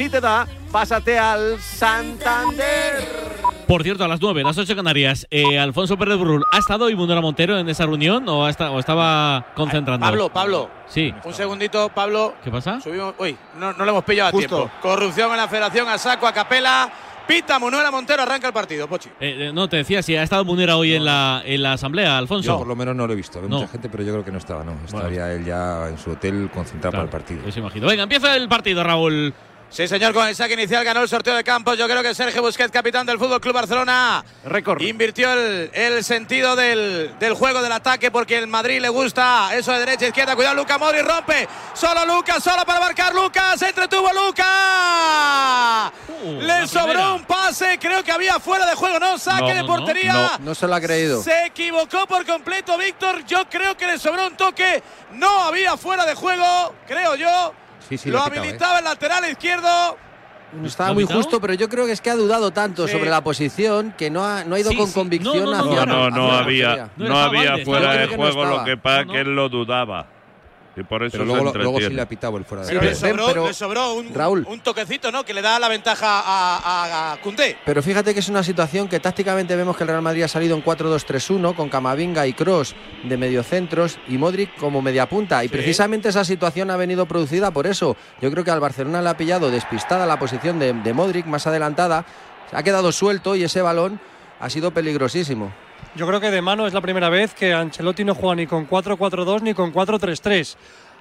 Si te da, pásate al Santander. Por cierto, a las 9, las 8 Canarias, eh, Alfonso Pérez Burrul, ¿ha estado Ibundora Montero en esa reunión o, ha esta- o estaba concentrando? Pablo, Pablo. Sí. Un segundito, Pablo. ¿Qué pasa? Subimos. Uy, no, no lo hemos pillado a tiempo. Corrupción en la federación, a saco, a capela. Pita Manuela Montero, arranca el partido, Pochi. Eh, eh, no, te decía, si ha estado Munera hoy en, la, en la asamblea, Alfonso. Yo por lo menos no lo he visto. No. mucha gente, pero yo creo que no estaba, no. Estaría él ya en su hotel concentrado Claro, para el partido. Pues imagino. Venga, empieza el partido, Raúl. Sí, señor, con el saque inicial ganó el sorteo de campos. Yo creo que Sergio Busquets, capitán del Fútbol Club Barcelona, invirtió el, el sentido del, del juego del ataque porque el Madrid le gusta eso de derecha izquierda. Cuidado, Luca Modri rompe. Solo Lucas, solo para marcar Lucas. Entretuvo Lucas. Uh, le sobró primera. un pase. Creo que había fuera de juego, no saque No, de no, no, portería. no. No se lo ha creído. Se equivocó por completo Víctor. Yo creo que le sobró un toque. No había fuera de juego, creo yo. Sí, sí, lo lo ha pitado, ¿eh? habilitaba el lateral izquierdo. Estaba ¿Lo ha muy justo, pero yo creo que es que ha dudado tanto Sí. sobre la posición que no ha, no ha ido Sí, con sí. convicción No, no, no, hacia no, No, hacia no, había. No había fuera de juego, lo que pasa No, que él lo dudaba. Y por eso Pero se luego, sí le ha pitado el fuera de Pero le sobró, pero- le sobró un, Raúl. un toquecito, ¿no? Que le da la ventaja a, a. Pero fíjate que es una situación que tácticamente vemos que el Real Madrid ha salido en 4-2-3-1 con Camavinga y Cross de mediocentros y Modric como mediapunta. Y precisamente esa situación ha venido producida por eso. Yo creo que al Barcelona le ha pillado despistada la posición de, de Modric más adelantada. Ha quedado suelto y ese balón ha sido peligrosísimo. Yo creo que de mano es la primera vez que Ancelotti no juega ni con 4-4-2 ni con 4-3-3,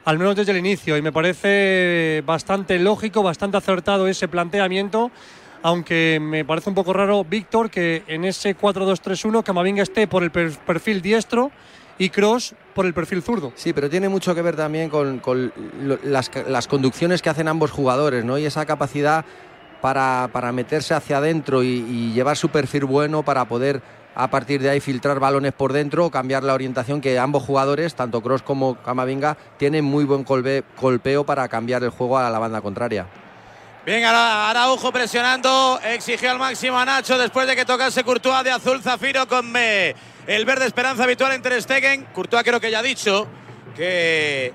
al menos desde el inicio. Y me parece bastante lógico, bastante acertado ese planteamiento, aunque me parece un poco raro, Víctor, que en ese 4-2-3-1 Camavinga esté por el per- perfil diestro y Cross por el perfil zurdo. Sí, pero tiene mucho que ver también con, las, conducciones que hacen ambos jugadores, ¿no? Y esa capacidad para, para meterse hacia adentro y llevar su perfil bueno para poder a partir de ahí filtrar balones por dentro cambiar la orientación que ambos jugadores, tanto Cross como Camavinga, tienen muy buen golpeo para cambiar el juego a la banda contraria. Bien, Ara- Araujo presionando, exigió al máximo a Nacho después de que tocase Courtois de azul zafiro con eh, el verde esperanza habitual en Ter Stegen. Courtois creo que ya ha dicho que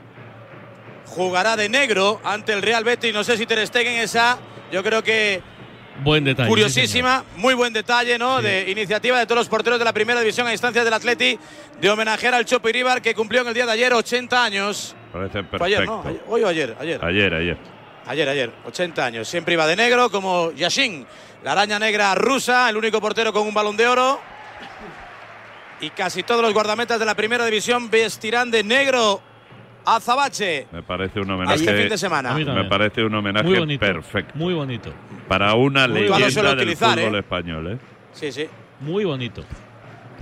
jugará de negro ante el Real Betis. No sé si Ter Stegen esa, yo creo que Buen detalle. sí, curiosísima, muy buen detalle, ¿no? De iniciativa de todos los porteros de la primera división a instancias del Atleti de homenajear al Chopo Iríbar que cumplió en el día de ayer 80 años. Parece ayer, ¿no? Ayer- Hoy o ayer, ayer. Ayer, ayer. Ayer, ayer, 80 años. Siempre iba de negro, como Yashin, la araña negra rusa, el único portero con un balón de oro. Y casi todos los guardametas de la primera división vestirán de negro a Zabache Me parece un este fin homenaje. de semana. Me parece un homenaje Muy bonito. perfecto. Muy bonito. Para una Muy leyenda del utilizar, fútbol ¿eh? español, ¿eh? Sí, sí. Muy bonito.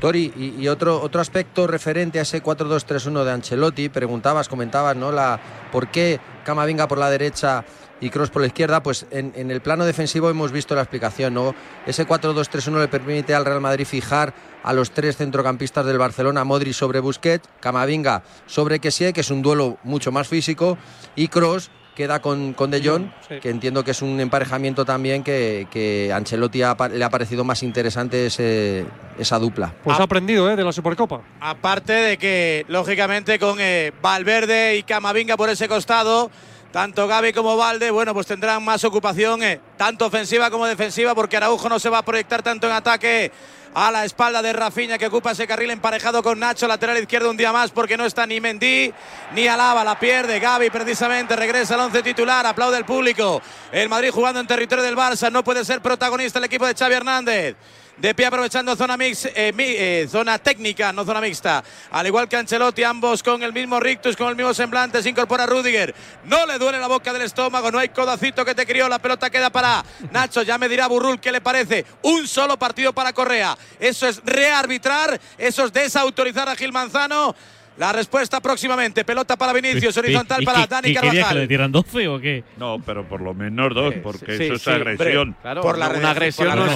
Tori, y, y otro, otro aspecto referente a ese 4-2-3-1 de Ancelotti, preguntabas, comentabas, ¿no? La, ¿Por qué Camavinga por la derecha y Cross por la izquierda? Pues en, en el plano defensivo hemos visto la explicación, ¿no? Ese 4-2-3-1 le permite al Real Madrid fijar a los tres centrocampistas del Barcelona, Modri sobre Busquets, Camavinga sobre Kessie, que es un duelo mucho más físico, y Cross queda con, con De Jong, Sí. que entiendo que es un emparejamiento también que, que Ancelotti ha le ha parecido más interesante ese- esa dupla. Pues Ah. ha aprendido ¿eh? de la Supercopa. Aparte de que, lógicamente, con eh, Valverde y Camavinga por ese costado, tanto Gaby como Valde, bueno, pues tendrán más ocupación, eh, tanto ofensiva como defensiva, porque Araujo no se va a proyectar tanto en ataque a la espalda de Rafinha, que ocupa ese carril emparejado con Nacho, lateral izquierdo un día más, porque no está ni Mendy ni Alaba, la pierde. Gaby precisamente regresa al once titular, aplaude el público. El Madrid jugando en territorio del Barça, no puede ser protagonista el equipo de Xavi Hernández. De pie aprovechando zona mix, eh, mi- eh, zona técnica, no zona mixta. Al igual que Ancelotti, ambos con el mismo rictus, con el mismo semblante, se incorpora Rudiger. No le duele la boca del estómago, no hay codacito que te crió, la pelota queda para Nacho, ya me dirá Burrul qué le parece. Un solo partido para Correa. Eso es rearbitrar, eso es desautorizar a Gil Manzano. La respuesta próximamente, pelota para Vinicius, horizontal ¿Y para Dani qué quería que le Carvajal. dieran 12 o qué? No, pero por lo menos dos, porque sí, eso es agresión. Claro, Por la, una agresión por la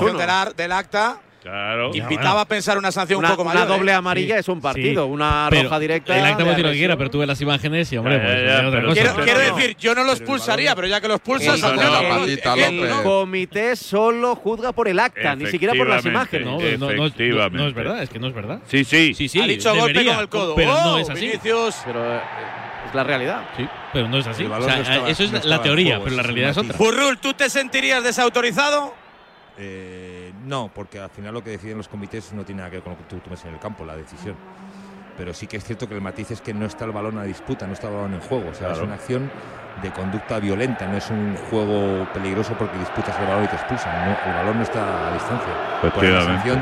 no del acta, Claro. invitaba a pensar una sanción Una, un poco una mayor. ¿eh? doble amarilla Sí, es un partido, sí. una Pero roja directa. El acta de puede decir lo que quiera, pero tú ves las imágenes y, hombre, pues ya, ya, otra cosa. Quiero, No, quiero no. decir, yo no los Pero el pulsaría, pero ya que los pulsas, El- el- el López. comité solo juzga por el acta, ni siquiera por las imágenes. No, no, no, no, es- no es verdad, es que no es verdad. Sí, sí. Sí, sí, ha dicho golpe debería, con el codo. Pero no Oh, es así. Vinicius. Pero, eh, Es la realidad. Sí, pero no es así. El O sea, no estaba- eso es no la teoría, juego, pero la realidad es el otra. Burrul, ¿tú te sentirías desautorizado? Eh, no, porque al final lo que deciden los comités no tiene nada que ver con lo que tú tomes en el campo, la decisión. Pero sí que es cierto que el matiz es que no está el balón a disputa, no está el balón en juego. O sea, es una acción de conducta violenta, no es un juego peligroso porque disputas el balón y te expulsan. No, el balón no está a distancia. Pues la sanción,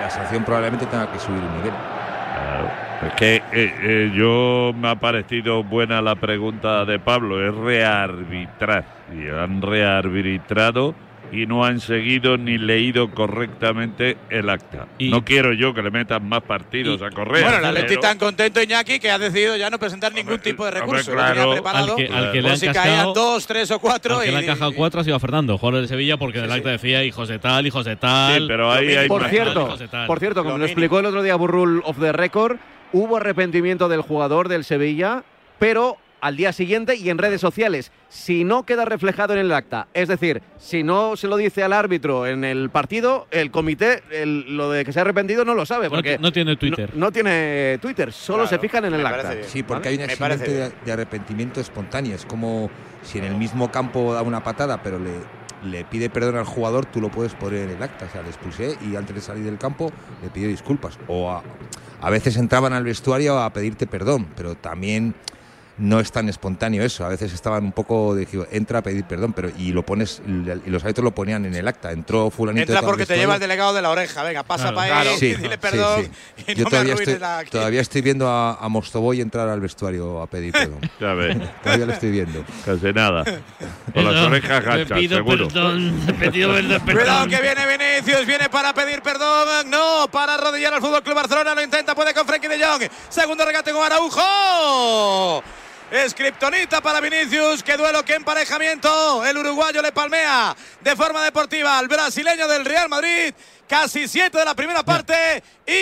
la sanción probablemente tenga que subir un nivel. Claro. Es que eh, eh, yo me ha parecido buena la pregunta de Pablo, es rearbitrar. Y han rearbitrado y no han seguido ni leído correctamente el acta. Y- no quiero yo que le metan más partidos Y- a correr. Bueno, el Atleti pero- tan contento, Iñaki, que ha decidido ya no presentar ningún Hombre, tipo de hombre, recurso. Lo claro. preparado Al que, al que le han si cascado, caían dos, tres o cuatro. al que y- le han cajado cuatro ha sido a Fernando, jugador de Sevilla, porque en el acta decía hijos de tal, hijos de tal. Sí, pero ahí hay Por cierto, tal. por cierto, como Lo lo explicó el otro día Burrul of the Record, hubo arrepentimiento del jugador del Sevilla, pero al día siguiente y en redes sociales. Si no queda reflejado en el acta, es decir, si no se lo dice al árbitro en el partido, el comité, el- lo de que se ha arrepentido no lo sabe, No, porque no tiene Twitter. no, no tiene Twitter, solo Claro, se fijan en el acta. bien. Sí, porque ¿Vale? hay un Me parece accidente de, arrepentimiento espontáneo. Es como si en el mismo campo da una patada, pero le, le pide perdón al jugador, tú lo puedes poner en el acta. O sea, le expulsé y antes de salir del campo le pidió disculpas. O a, a veces entraban al vestuario a pedirte perdón, pero también no es tan espontáneo eso. A veces estaban un poco de entra a pedir perdón, pero y lo pones y los árbitros lo ponían en el acta. Entró fulanito. Entra porque te lleva el delegado de la oreja. Venga, pasa Claro. para Claro. él Sí, dile sí, perdón. sí. Y Yo no todavía me estoy, la- todavía estoy viendo a, a Mostovoy entrar al vestuario a pedir perdón. Ya ves, todavía lo estoy viendo. casi nada. Con las orejas me gachas, pido seguro. perdón, me pido perdón, Cuidado que viene Vinicius, viene para pedir perdón. No, para arrodillar al Fútbol Club Barcelona. Lo intenta, puede con Frenkie de Jong. Segundo regate con Araujo. Es Kryptonita para Vinicius. Qué duelo, qué emparejamiento. El uruguayo le palmea de forma deportiva al brasileño del Real Madrid. Casi siete de la primera parte.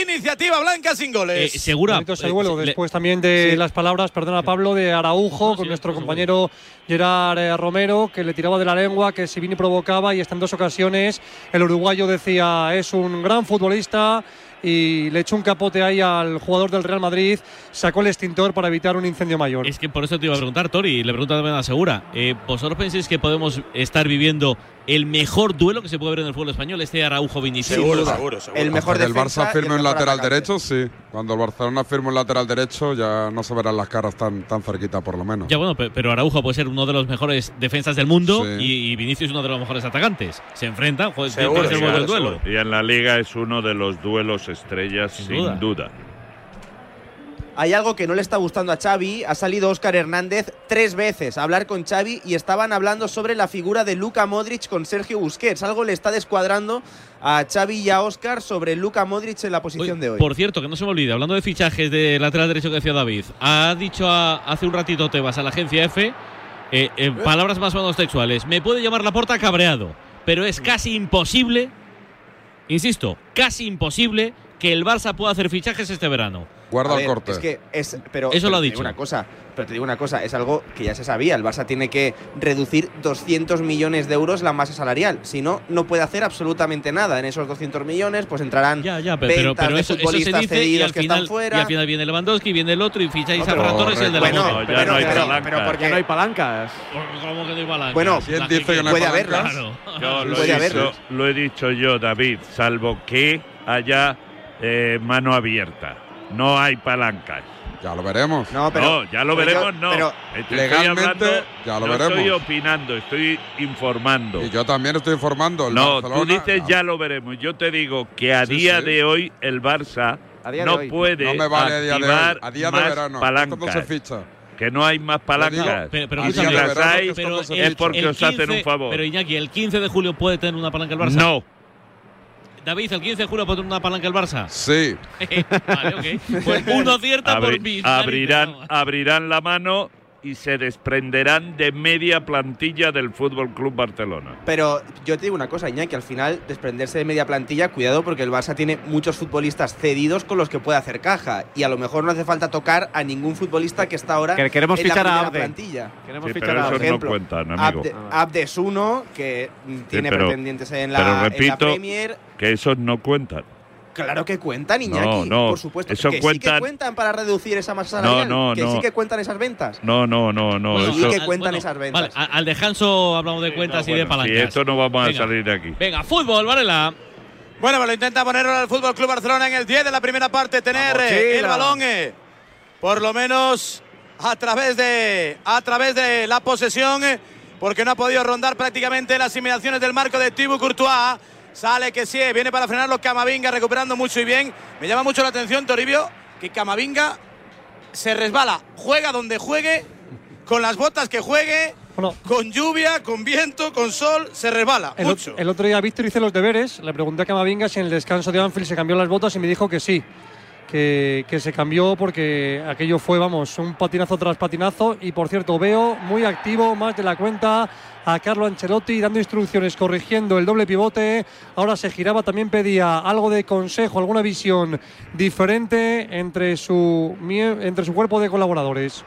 Iniciativa blanca sin Eh, goles. segura. Eh, duelo. le- Después también de Sí. las palabras, perdona Pablo, de Araujo con sí, nuestro compañero Gerard eh, Romero, que le tiraba de la lengua, que si bien y provocaba, y hasta en dos ocasiones el uruguayo decía es un gran futbolista y le echó un capote ahí al jugador del Real Madrid, sacó el extintor para evitar un incendio mayor. Es que por eso te iba a preguntar, Tori, y le pregunto también a Segura. Eh, ¿Vosotros pensáis que podemos estar viviendo el mejor duelo que se puede ver en el fútbol español, este Araujo Vinicius? Seguro, seguro, seguro. El mejor Hasta que el Barça firme el un lateral atacante. derecho, sí. Cuando el Barcelona firme un lateral derecho, ya no se verán las caras tan, tan cerquita, por lo menos. Ya bueno, pe- pero Araujo puede ser uno de los mejores defensas del mundo Sí. y, y Vinicius uno de los mejores atacantes. Se enfrentan, joder, Seguro, que ser bueno el seguro, duelo. Y en la liga es uno de los duelos estrellas, Sin sin, duda. Hay algo que no le está gustando a Xavi. Ha salido Óscar Hernández tres veces a hablar con Xavi y estaban hablando sobre la figura de Luka Modric con Sergio Busquets. Algo le está descuadrando a Xavi y a Óscar sobre Luka Modric en la posición de hoy. Por cierto, que no se me olvide, hablando de fichajes de lateral derecho que decía David, ha dicho a- hace un ratito Tebas a la agencia F, eh, eh, palabras más o menos textuales, me puede llamar la porta cabreado, pero es casi imposible, insisto, casi imposible que el Barça pueda hacer fichajes este verano. Guarda A el ver, corte. Es que es, pero, Eso pero lo ha te digo dicho. una cosa, pero te digo una cosa, es algo que ya se sabía. El Barça tiene que reducir 200 millones de euros la masa salarial. Si no, no puede hacer absolutamente nada. En esos 200 millones, pues entrarán Ya, ya, pero, pero, ventas pero de eso, eso se futbolistas dice y cedidos al, que final, están fuera. y al final viene Lewandowski, viene el otro y ficháis No, a pero- Ferran Torres y el de la Bueno. No, pero, no hay pero- porque no hay palancas. ¿Cómo que no hay palanca? Bueno, ¿Quién dice que no hay puede palancas? haberlas. Claro. Yo lo, Puede he dicho, lo he dicho yo, David, salvo que haya eh, mano abierta. No hay palancas. Ya lo veremos. No, pero no, ya lo pero yo- veremos, no. pero- Estoy Legalmente, hablando- ya lo no veremos. estoy opinando, estoy informando. Y yo también estoy informando. El No, Barcelona- tú dices ya lo veremos. Yo te digo que a Sí, día sí. de hoy el Barça no hoy. puede No me vale a día de hoy. activar A día de más verano. Esto palancas. no se ficha. Que no hay más palancas. Pero, si las hay, es porque os hacen un favor. Pero Iñaki, ¿el 15 de julio puede tener una palanca el Barça? No, David, ¿el 15 de julio puede tener una palanca el Barça? Sí. vale, ok. Pues uno cierta Abri- por mí. abrirán, abrirán la mano y se desprenderán de media plantilla del Fútbol Club Barcelona. Pero yo te digo una cosa, Iñaki, al final desprenderse de media plantilla, cuidado porque el Barça tiene muchos futbolistas cedidos con los que puede hacer caja y a lo mejor no hace falta tocar a ningún futbolista que está ahora Que queremos en la fichar a primera Abde. plantilla. Queremos Sí, fichar pero a esos por no cuentan, amigo. Abde, Abde es uno que tiene pero- pretendientes en la, pero en la repito, Premier. Que esos no cuentan. Claro que cuentan, Iñaki. No, no, Por supuesto. eso que sí cuentan- que cuentan para reducir esa masa No, salarial. no, que no. sí que cuentan esas ventas. No, no, no, no. Bueno, sí eso- que al- cuentan bueno, esas ventas. Vale, al descanso hablamos de cuentas y de palancas. esto no vamos Venga. a salir de aquí. Venga, fútbol, Varela. Bueno, pues lo intenta poner ahora el Fútbol Club Barcelona en el 10 de la primera parte, tener eh, el balón eh, por lo menos a través de a través de la posesión eh, porque no ha podido rondar prácticamente las inmediaciones del marco de Thibaut Courtois. Sale que sí, viene para frenarlo Camavinga recuperando mucho y bien. Me llama mucho la atención Toribio que Camavinga se resbala, juega donde juegue, con las botas que juegue, Bueno, con lluvia, con viento, con sol, se resbala el, mucho. el otro día Víctor hice los deberes, le pregunté a Camavinga si en el descanso de Anfield se cambió las botas y me dijo que sí, que, que se cambió porque aquello fue, vamos, un patinazo tras patinazo y por cierto veo muy activo, más de la cuenta a Carlo Ancelotti dando instrucciones, corrigiendo el doble pivote, ahora se giraba, también pedía algo de consejo, alguna visión diferente entre su, entre su cuerpo de colaboradores.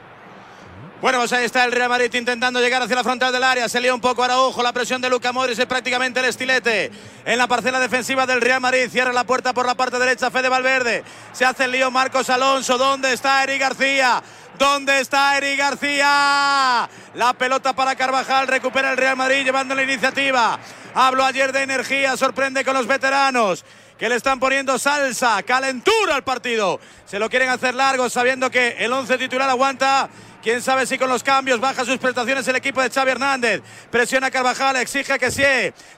Bueno, pues ahí está el Real Madrid intentando llegar hacia la frontal del área. Se lía un poco Araujo. La presión de Luca Modric es prácticamente el estilete. En la parcela defensiva del Real Madrid. Cierra la puerta por la parte derecha Fede Valverde. Se hace el lío Marcos Alonso. ¿Dónde está Eric García? ¿Dónde está Eric García? La pelota para Carvajal. Recupera el Real Madrid llevando la iniciativa. Hablo ayer de energía. Sorprende con los veteranos que le están poniendo salsa, calentura al partido. Se lo quieren hacer largo sabiendo que el 11 titular aguanta. Quién sabe si con los cambios baja sus prestaciones el equipo de Xavi Hernández. Presiona Carvajal, exige que sí.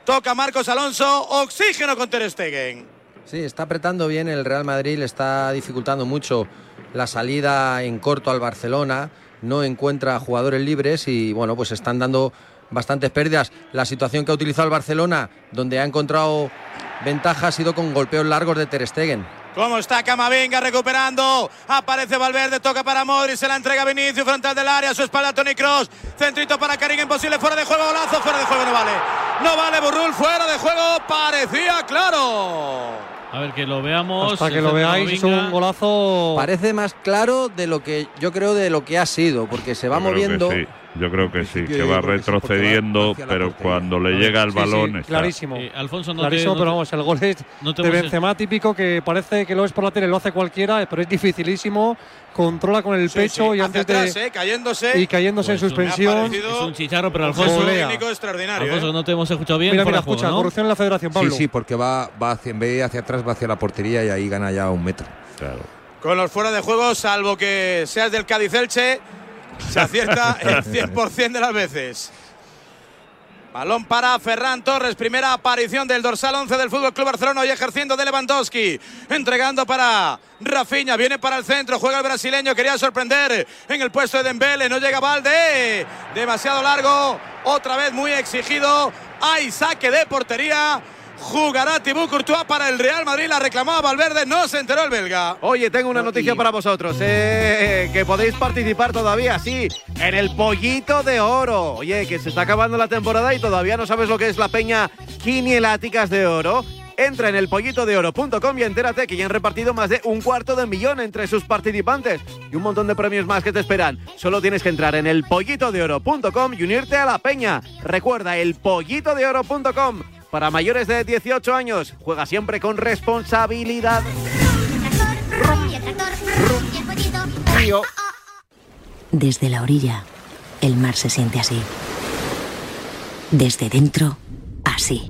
Toca Marcos Alonso, oxígeno con Ter Stegen. Sí, está apretando bien el Real Madrid, le está dificultando mucho la salida en corto al Barcelona, no encuentra jugadores libres y bueno, pues están dando bastantes pérdidas. La situación que ha utilizado el Barcelona, donde ha encontrado ventaja, ha sido con golpeos largos de Ter Stegen. ¿Cómo está Camavinga recuperando? Aparece Valverde, toca para Modric, se la entrega Vinicius, frontal del área, su espalda Tony Cross. Centrito para Karim, imposible, fuera de juego, golazo, fuera de juego, no vale. No vale, Burrul, fuera de juego, parecía claro. A ver, que lo veamos. Hasta que lo veáis, es un golazo. Parece más claro de lo que yo creo de lo que ha sido, porque se va Yo creo que moviendo. sí, Yo creo que sí, que va retrocediendo, pero cuando le llega el Sí, sí, balón está- clarísimo. Eh, Alfonso, no Clarísimo, te, no pero vamos, el gol es no de Benzema típico que parece que lo es por la tele, lo hace cualquiera, pero es dificilísimo. Controla con el Sí, pecho sí, y hacia antes atrás, de eh, cayéndose. y cayéndose en Pues, ha suspensión. Es un chicharro, pero Alfonso. Golea. técnico extraordinario. Alfonso, eh. no te hemos escuchado bien. Mira, mira, de juego, escucha, ¿no? corrupción en la Federación, Pablo. Sí, sí, porque va, va hacia, en vez de hacia atrás, va hacia la portería y ahí gana ya un metro. Claro. Con los fuera de juego, salvo que seas del Cádiz Elche, se acierta el 100% de las veces. Balón para Ferran Torres, primera aparición del dorsal 11 del Fútbol Club Barcelona y ejerciendo de Lewandowski, entregando para Rafinha, viene para el centro, juega el brasileño, quería sorprender en el puesto de Dembele, no llega Valde, demasiado largo, otra vez muy exigido, hay saque de portería. Jugará Thibaut Courtois para el Real Madrid, la reclamaba Valverde, no se enteró el belga. Oye, tengo una noticia para vosotros, eh, que podéis participar todavía, sí, en el pollito de oro. Oye, que se está acabando la temporada y todavía no sabes lo que es la peña Quinieláticas de Oro. Entra en elpollitodeoro.com y entérate que ya han repartido más de un cuarto de millón entre sus participantes y un montón de premios más que te esperan. Solo tienes que entrar en elpollitodeoro.com y unirte a la peña. Recuerda, elpollitodeoro.com. Para mayores de 18 años, juega siempre con responsabilidad. Desde la orilla, el mar se siente así. Desde dentro, así.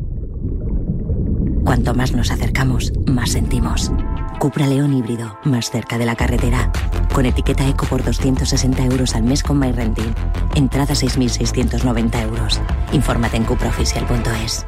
Cuanto más nos acercamos, más sentimos. Cupra León híbrido, más cerca de la carretera. Con etiqueta eco por 260 euros al mes con MyRenting. Entrada 6.690 euros. Infórmate en cupraoficial.es.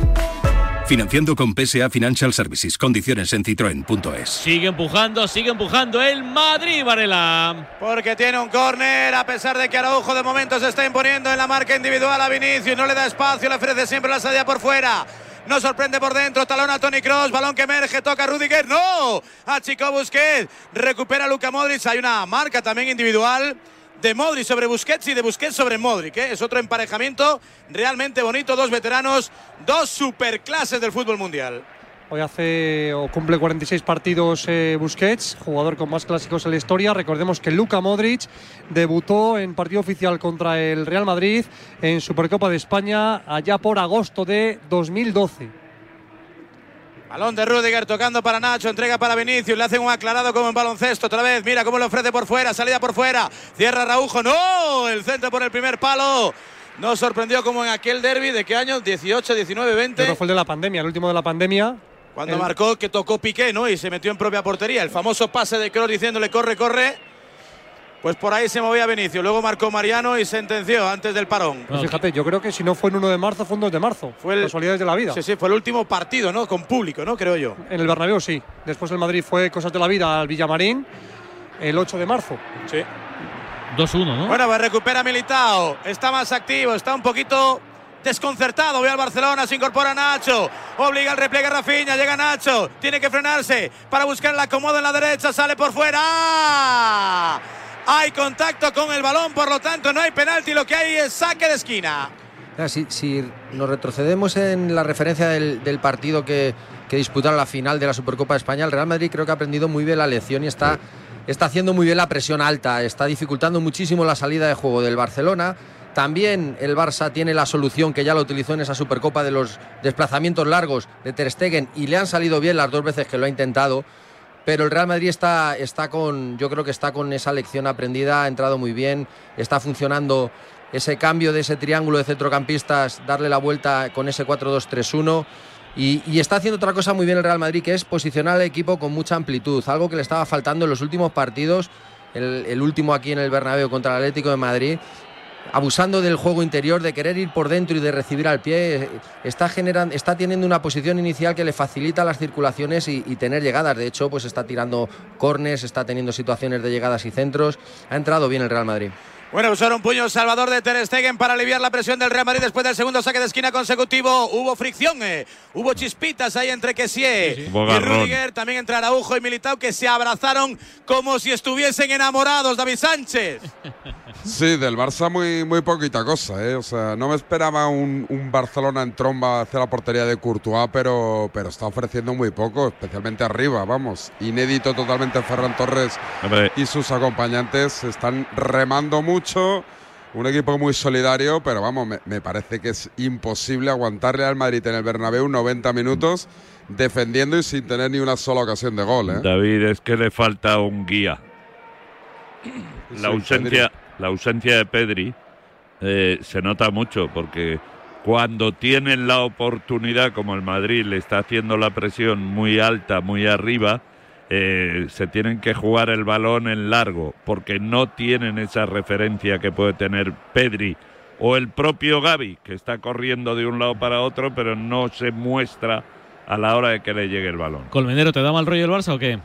Financiando con PSA Financial Services. Condiciones en citroen.es. Sigue empujando, sigue empujando el Madrid, Varela. Porque tiene un córner, a pesar de que Araujo de momento se está imponiendo en la marca individual a Vinicius, no le da espacio, le ofrece siempre la salida por fuera. No sorprende por dentro. Talón a Tony Cross. Balón que emerge. Toca a Rudiger. No. A Chico Busquets. Recupera a Luka Modric. Hay una marca también individual de Modric sobre Busquets y de Busquets sobre Modric. ¿eh? Es otro emparejamiento realmente bonito. Dos veteranos, dos superclases del fútbol mundial. Hoy hace o cumple 46 partidos eh, Busquets, jugador con más clásicos en la historia. Recordemos que Luka Modric debutó en partido oficial contra el Real Madrid en Supercopa de España allá por agosto de 2012. Balón de Rudiger tocando para Nacho, entrega para Vinicius, le hacen un aclarado como en baloncesto otra vez, mira cómo lo ofrece por fuera, salida por fuera, cierra Raujo, no, el centro por el primer palo. Nos sorprendió como en aquel derby de qué año, 18, 19, 20. Pero fue el de la pandemia, el último de la pandemia, Cuando marcó que tocó Piqué, ¿no? Y se metió en propia portería. El famoso pase de Kroos diciéndole corre, corre. Pues por ahí se movía Vinicius. Luego marcó Mariano y sentenció antes del parón. Pues fíjate, yo creo que si no fue en 1 de marzo, fue en 2 de marzo. Fue el- Casualidades de la vida. Sí, sí, fue el último partido, ¿no? Con público, ¿no? Creo yo. En el Bernabéu sí. Después el Madrid fue cosas de la vida al Villamarín el 8 de marzo. Sí. 2-1, ¿no? Bueno, pues recupera Militao. Está más activo, está un poquito desconcertado. Ve al Barcelona, se incorpora Nacho. Obliga al repliegue Rafinha, llega Nacho. Tiene que frenarse para buscar el acomodo en la derecha. Sale por fuera. ¡Ah! Hay contacto con el balón, por lo tanto no hay penalti. Lo que hay es saque de esquina. Mira, Si, si nos retrocedemos en la referencia del, del partido que, que disputaron la final de la Supercopa de España, el Real Madrid creo que ha aprendido muy bien la lección y está, está haciendo muy bien la presión alta, está dificultando muchísimo la salida de juego del Barcelona. También el Barça tiene la solución que ya lo utilizó en esa Supercopa de los desplazamientos largos de Ter Stegen y le han salido bien las dos veces que lo ha intentado. Pero el Real Madrid está, está con, yo creo que está con esa lección aprendida, ha entrado muy bien, está funcionando ese cambio de ese triángulo de centrocampistas, darle la vuelta con ese 4-2-3-1. Y, está haciendo otra cosa muy bien el Real Madrid, que es posicionar al equipo con mucha amplitud, algo que le estaba faltando en los últimos partidos, el, el último aquí en el Bernabéu contra el Atlético de Madrid, abusando del juego interior, de querer ir por dentro y de recibir al pie, eh, está, generando, está teniendo una posición inicial que le facilita las circulaciones y, y tener llegadas. De hecho, pues está tirando cornes, está teniendo situaciones de llegadas y centros. Ha entrado bien el Real Madrid. Bueno, usar un puño Salvador de Ter Stegen para aliviar la presión del Real Madrid después del segundo saque de esquina consecutivo. Hubo fricción, eh. hubo chispitas ahí entre Kessie sí. Hubo y. Rudiger, también entre Araujo y Militao que se abrazaron como si estuviesen enamorados, David Sánchez. Sí, del Barça muy, muy poquita cosa, ¿eh? O sea, no me esperaba un, un Barcelona en tromba hacia la portería de Courtois, pero, pero está ofreciendo muy poco, especialmente arriba, vamos. Inédito totalmente Ferran Torres Hombre, y sus acompañantes están remando mucho. Un equipo muy solidario, pero vamos, me, me parece que es imposible aguantarle al Madrid en el Bernabéu 90 minutos defendiendo y sin tener ni una sola ocasión de gol, ¿eh? David, es que le falta un guía. La ausencia, la ausencia de Pedri eh, se nota mucho porque cuando tienen la oportunidad, como el Madrid le está haciendo la presión muy alta, muy arriba, eh, se tienen que jugar el balón en largo porque no tienen esa referencia que puede tener Pedri o el propio Gaby, que está corriendo de un lado para otro, pero no se muestra a la hora de que le llegue el balón. Colmenero, ¿te da mal rollo el Barça o qué?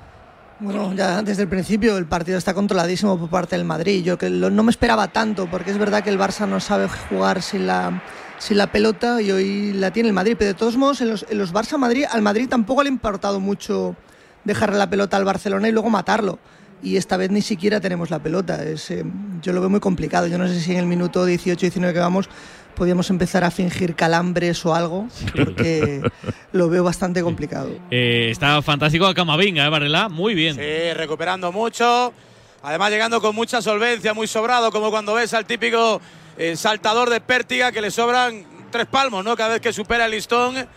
Bueno, ya desde el principio el partido está controladísimo por parte del Madrid. Yo que no me esperaba tanto, porque es verdad que el Barça no sabe jugar sin la, sin la pelota y hoy la tiene el Madrid. Pero de todos modos, en los, en los Barça-Madrid, al Madrid tampoco le ha importado mucho dejarle la pelota al Barcelona y luego matarlo. Y esta vez ni siquiera tenemos la pelota. Es, eh, yo lo veo muy complicado. Yo no sé si en el minuto 18-19 que vamos podíamos empezar a fingir calambres o algo, porque lo veo bastante complicado. Eh, está fantástico Camavinga, ¿eh, Varela? Muy bien. Sí, recuperando mucho. Además, llegando con mucha solvencia, muy sobrado, como cuando ves al típico eh, saltador de pértiga que le sobran tres palmos, ¿no? Cada vez que supera el listón.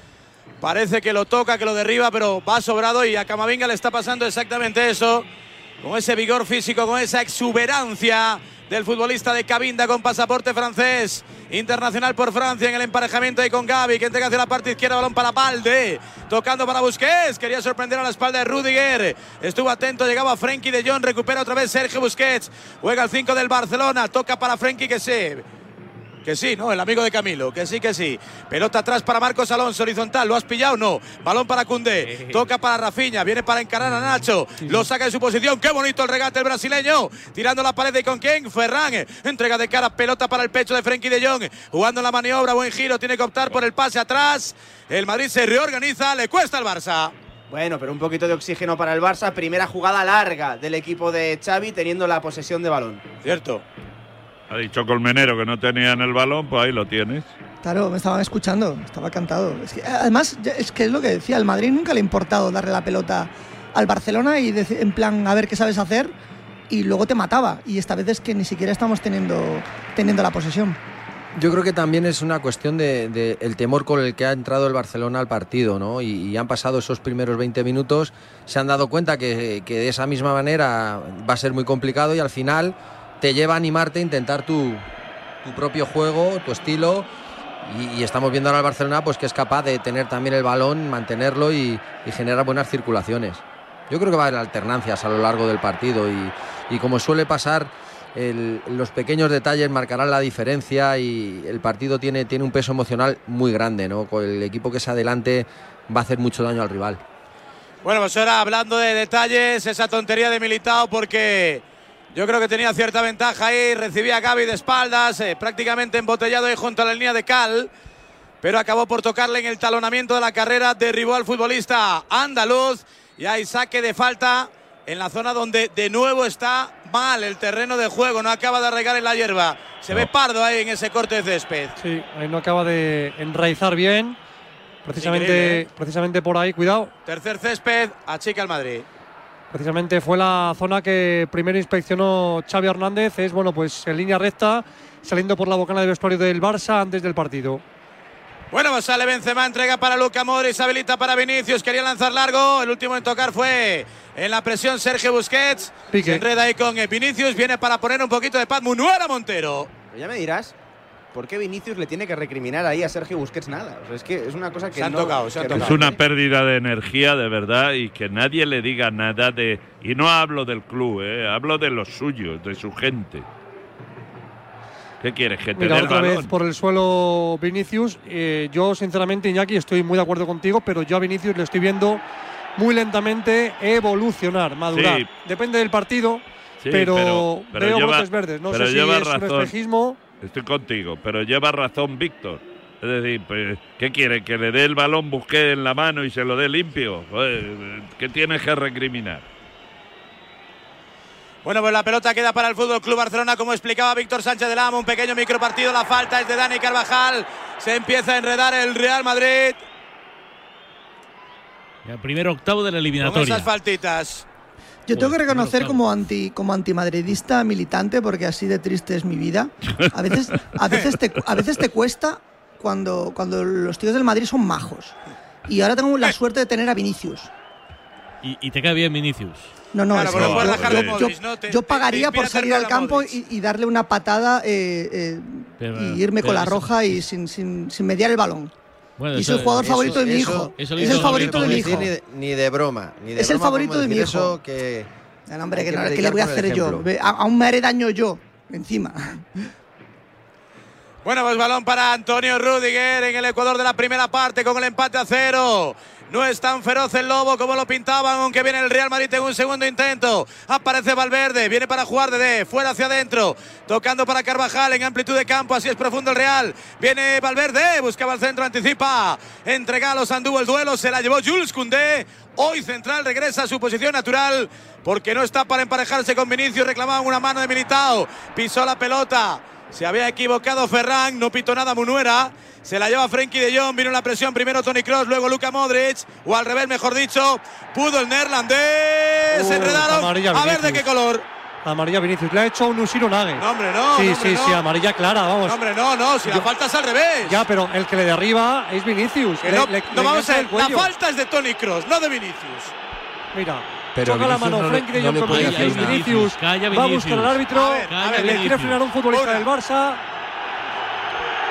Parece que lo toca, que lo derriba, pero va sobrado y a Camavinga le está pasando exactamente eso. Con ese vigor físico, con esa exuberancia del futbolista de Cabinda con pasaporte francés. Internacional por Francia en el emparejamiento ahí con Gaby, que entrega hacia la parte izquierda, balón para Palde. Tocando para Busquets, quería sorprender a la espalda de Rudiger. Estuvo atento, llegaba Frenkie de Jong, recupera otra vez Sergio Busquets. Juega el 5 del Barcelona, toca para Frenkie que se Que sí, ¿no? El amigo de Camilo. Que sí, que sí. Pelota atrás para Marcos Alonso, horizontal. ¿Lo has pillado? No. Balón para Cundé. Toca para Rafiña. Viene para encarar a Nacho. Lo saca de su posición. Qué bonito el regate el brasileño. Tirando la pared. ¿Y con quién? Ferran. Entrega de cara. Pelota para el pecho de Frenkie de Jong. Jugando la maniobra. Buen giro. Tiene que optar por el pase atrás. El Madrid se reorganiza. Le cuesta al Barça. Bueno, pero un poquito de oxígeno para el Barça. Primera jugada larga del equipo de Xavi teniendo la posesión de balón. Cierto. Ha dicho Colmenero que no tenían el balón, pues ahí lo tienes. Claro, me estaban escuchando, estaba cantado. Es que, además, es que es lo que decía, al Madrid nunca le ha importado darle la pelota al Barcelona y deci- en plan, a ver qué sabes hacer, y luego te mataba. Y esta vez es que ni siquiera estamos teniendo, teniendo la posesión. Yo creo que también es una cuestión de, de el temor con el que ha entrado el Barcelona al partido, ¿no? Y, y han pasado esos primeros 20 minutos, se han dado cuenta que, que de esa misma manera va a ser muy complicado y al final te lleva a animarte a intentar tu, tu propio juego, tu estilo. Y, y estamos viendo ahora al Barcelona pues que es capaz de tener también el balón, mantenerlo y, y generar buenas circulaciones. Yo creo que va a haber alternancias a lo largo del partido y, y como suele pasar, el- los pequeños detalles marcarán la diferencia y el partido tiene, tiene un peso emocional muy grande, ¿no? El equipo que se adelante va a hacer mucho daño al rival. Bueno, pues ahora hablando de detalles, esa tontería de Militao porque yo creo que tenía cierta ventaja ahí, recibía a Gaby de espaldas, eh, prácticamente embotellado ahí junto a la línea de Cal, pero acabó por tocarle en el talonamiento de la carrera, derribó al futbolista andaluz y hay saque de falta en la zona donde de nuevo está mal el terreno de juego, no acaba de arraigar en la hierba. Se ve pardo ahí en ese corte de césped. Sí, ahí no acaba de enraizar bien. Precisamente, ¿eh? precisamente por ahí, cuidado. Tercer césped, achica el Madrid. Precisamente fue la zona que primero inspeccionó Xavi Hernández. Es bueno, pues en línea recta, saliendo por la bocana del vestuario del Barça antes del partido. Bueno, pues sale Benzema, entrega para Luca Modric, habilita para Vinicius, quería lanzar largo, el último en tocar fue en la presión Sergio Busquets, Pique. se enreda ahí con Vinicius, viene para poner un poquito de paz, Munuera Montero. Pero ya me dirás, ¿por qué Vinicius le tiene que recriminar ahí a Sergio Busquets nada? O sea, es que es una cosa que Se han no- tocado, se han tocado. Es una pérdida de energía de verdad y que nadie le diga nada de... Y no hablo del club, ¿eh? hablo de los suyos, de su gente. ¿Qué quieres? ¿Que te Mira, dé el otra balón? vez por el suelo Vinicius. Eh, yo, sinceramente, Iñaki, estoy muy de acuerdo contigo, pero yo a Vinicius le estoy viendo muy lentamente evolucionar, madurar. Sí. Depende del partido, Sí, pero, pero- pero veo lleva- brotes verdes. No sé si lleva es un espejismo. Estoy contigo, pero lleva razón Víctor. Es decir, pues, ¿qué quiere? ¿Que le dé el balón, busque en la mano y se lo dé limpio? ¿Qué tienes que recriminar? Bueno, pues la pelota queda para el Fútbol Club Barcelona, como explicaba Víctor Sánchez del Amo, un pequeño micropartido, la falta es de Dani Carvajal, se empieza a enredar el Real Madrid El primer octavo de la con eliminatoria. esas faltitas. Yo tengo que reconocer como anti como antimadridista militante, porque así de triste es mi vida. A veces, a veces, te, a veces te cuesta cuando, cuando los tíos del Madrid son majos. Y ahora tengo la suerte de tener a Vinicius. Y, y te cae bien Vinicius. No, no, Claro, es que yo, yo- Modric, ¿no? Te- yo te- pagaría por salir al campo y, y darle una patada eh, eh, Pero- y irme con pero la eso- roja y sin, sin, sin mediar el balón. Bueno, y soy el jugador eso- favorito de mi eso- hijo. eso es el favorito de mi hijo. Ni de, ni de broma. Ni de Es el broma favorito podemos de mi hijo. Eso que No, hombre, que que no, ¿qué predicar le voy a el hacer yo? Aún me haré daño yo, encima. Bueno, pues balón para Antonio Rudiger en el Ecuador de la primera parte con el empate a cero. No es tan feroz el lobo como lo pintaban, aunque viene el Real Madrid en un segundo intento. Aparece Valverde, viene para jugar de fuera hacia adentro, tocando para Carvajal en amplitud de campo, así es profundo el Real. Viene Valverde, buscaba el centro, anticipa. Entre Galos anduvo el duelo, se la llevó Jules Koundé. Hoy Central regresa a su posición natural porque no está para emparejarse con Vinicius. Reclamaban una mano de Militao, pisó la pelota. Se había equivocado Ferran, no pitó nada Munuera. Se la lleva Frenkie de Jong, vino la presión, primero Tony Cross, luego Luka Modric, o al revés, mejor dicho, pudo el neerlandés, se Uh, enredaron, amarilla a ver de qué color. Amarilla Vinicius. Le ha hecho un Usiro Nage. No, hombre, no. Sí, hombre, sí, no. sí, amarilla clara, vamos. No, hombre, no, no, si la falta es al revés. Ya, pero el que le derriba es Vinicius. Que Le- no, le- no le vamos a ver, la falta es de Tony Cross, no de Vinicius. Mira, Pero choca la mano no Frenkie de no Jong le con Vinicius. Vinicius va a buscar al árbitro. A ver, a ver, le quiere frenar un futbolista Una. del Barça.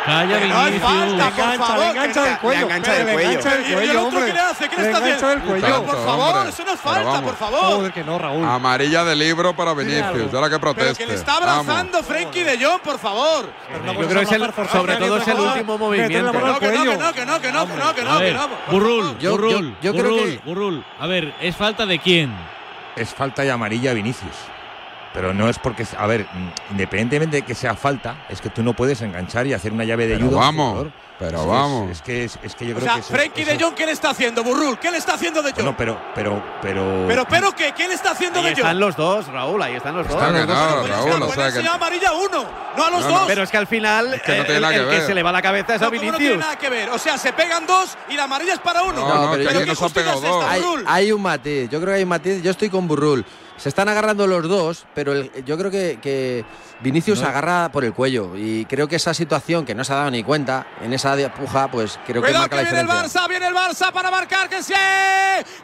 Calla, Que no Vinicius. falta, por engancha, favor. le engancha del no- cuello. le engancha del Pero le cuello. engancha del ¿Y el cuello. ¿Y el otro otro qué le hace? ¿Qué le Le está engancha haciendo? del Pero cuello. por favor, eso no es falta, por favor. Joder, que no, Raúl. Amarilla de libro para Vinicius. Ahora que Pero proteste. que le está abrazando Frenkie de Jong, por favor. Yo creo que es sobre todo es el último movimiento. No, que no, que no, que no, que no, que no, que Burrul, Burrul, Burrul. A ver, ¿es falta de quién? Es falta y amarilla Vinicius. Pero no es porque, a ver, mm, independientemente de que sea falta, es que tú no puedes enganchar y hacer una llave de Pero ayuda. vamos, jugador. pero Es que es- vamos. Es, que, es, es que yo O creo sea, que. eso- Frenkie eso- de Jong, ¿qué le está haciendo, Burrul? ¿Qué le está haciendo de Jong? Bueno, pero, pero, pero. Pero, pero, ¿qué? ¿Qué le está haciendo Ahí de están Jong? los dos, Raúl, ahí están los dos. Está que no, Pero Raúl, o sea que. amarilla a uno, no a los No, no, dos. Pero es que al final Es que no el- tiene nada el, que que ver. se le va la cabeza es a No, ¿cómo no tiene Vinicius. nada que ver. O sea, se pegan dos y la amarilla es para uno. No, no, pero que yo- aquí ¿qué nos han justicia pegado es esta, dos. Hay, Burrul? hay un matiz, yo creo que hay un matiz. Yo estoy con Burrul. Se están agarrando los dos, pero el- yo creo que, que Vinicius No. agarra por el cuello. Y creo que esa situación, que no se ha dado ni cuenta, en esa puja, pues creo que Cuidado marca que la viene el. Barça, viene el Barça para marcar que sí.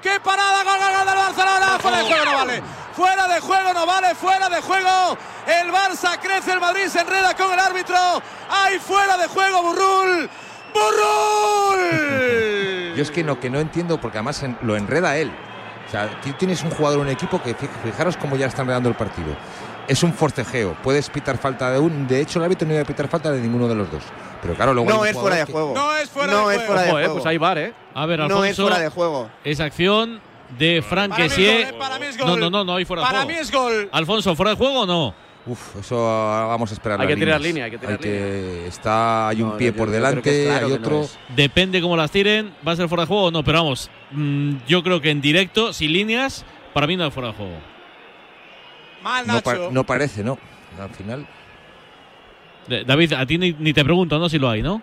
¡Qué parada! ¡Gol, gol, gol del Barcelona! Fuera de juego no vale. Fuera de juego no vale, fuera de juego. El Barça crece, el Madrid se enreda con el árbitro. ¡Ay, fuera de juego, Burrul! ¡Burrul! Yo es que no, que no entiendo, porque además en- lo enreda él. Sea, tú tienes un jugador en un equipo que fij- fijaros cómo ya está enredando el partido. Es un forcejeo, puedes pitar falta de un. De hecho, el árbitro no iba a pitar falta de ninguno de los dos. Pero claro, luego. No es fuera de que- juego. No es fuera No de es juego. fuera de Ojo, eh, juego. pues hay bar, ¿eh? A ver, No Alfonso. es fuera de juego. Es acción de Frank Para mí es gol, Kessie. eh, para mí es gol. No, no, no, no hay fuera de Para juego. mí es gol. Alfonso, ¿fuera de juego o no? Uf, eso vamos a esperar. Hay que tirar líneas. línea, hay que tirar que- Está, hay un No, pie no, por delante, claro hay no otro. Depende cómo las tiren, va a ser fuera de juego o no, pero vamos, mm, yo creo que en directo, sin líneas, para mí no es fuera de juego. Mal, No, pa- Nacho. no parece, ¿no? Al final. De- David, a ti ni, ni te pregunto, ¿no? Si lo hay, ¿no?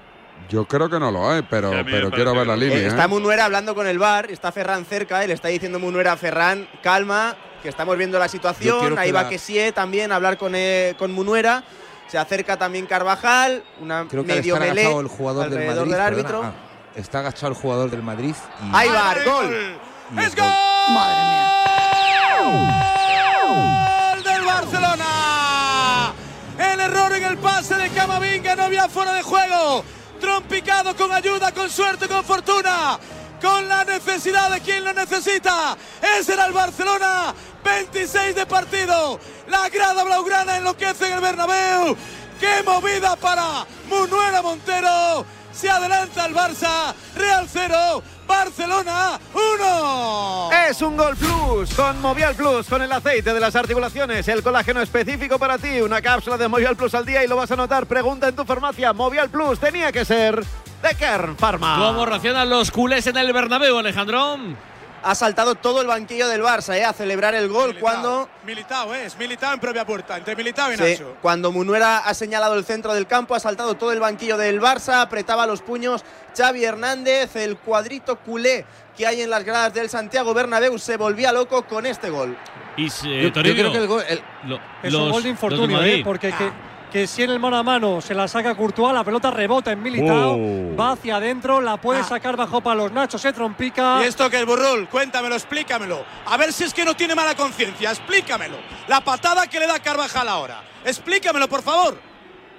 Yo creo que no lo hay, pero, Sí, quiero ver la línea. Eh, ¿eh? está Munuera hablando con el bar, está Ferran cerca, él está diciendo Munuera a Ferran, calma, que estamos viendo la situación, ahí que va la- Kessie también a hablar con, eh, con Munuera, se acerca también Carvajal, una Creo que medio agachado el jugador del Madrid. del árbitro. perdona. Ah, está agachado el jugador del Madrid. Y Ahí va, ¡Ay, gol. y ¡Es es gol! gol. Madre mía. ¡Gol del Barcelona! El error en el pase de Camavinga, no había fuera de juego. Trompicado con ayuda, con suerte, con fortuna. Con la necesidad de quien lo necesita. Ese era el Barcelona. 26 de partido. La grada blaugrana enloquece en el Bernabéu. ¡Qué movida para Munuera Montero! Se adelanta el Barça. Real 0, Barcelona 1. Es un Gol Plus con Movial Plus, con el aceite de las articulaciones, el colágeno específico para ti, una cápsula de Movial Plus al día y lo vas a notar. Pregunta en tu farmacia, Movial Plus tenía que ser de Kern Pharma. ¿Cómo reaccionan los culés en el Bernabéu, Alejandro? Ha saltado todo el banquillo del Barça eh, a celebrar el gol cuando Militao, ¿eh? es Militao en propia puerta, entre Militao y Sí, Nacho. cuando Munuera ha señalado el centro del campo, ha saltado todo el banquillo del Barça, apretaba los puños Xavi Hernández, el cuadrito culé que hay en las gradas del Santiago Bernabéu se volvía loco con este gol. Y se- Yo- creo que el gol- el- lo- Es los- un gol de infortunio, Madrid. ¿eh? porque que, que si en el mano a mano se la saca Courtois, la pelota rebota en Militao, Oh. va hacia adentro, la puede sacar bajo palos Nacho, se trompica. ¿Y esto que es Burrul? Cuéntamelo, explícamelo. A ver si es que no tiene mala conciencia, explícamelo. La patada que le da Carvajal ahora. Explícamelo, por favor.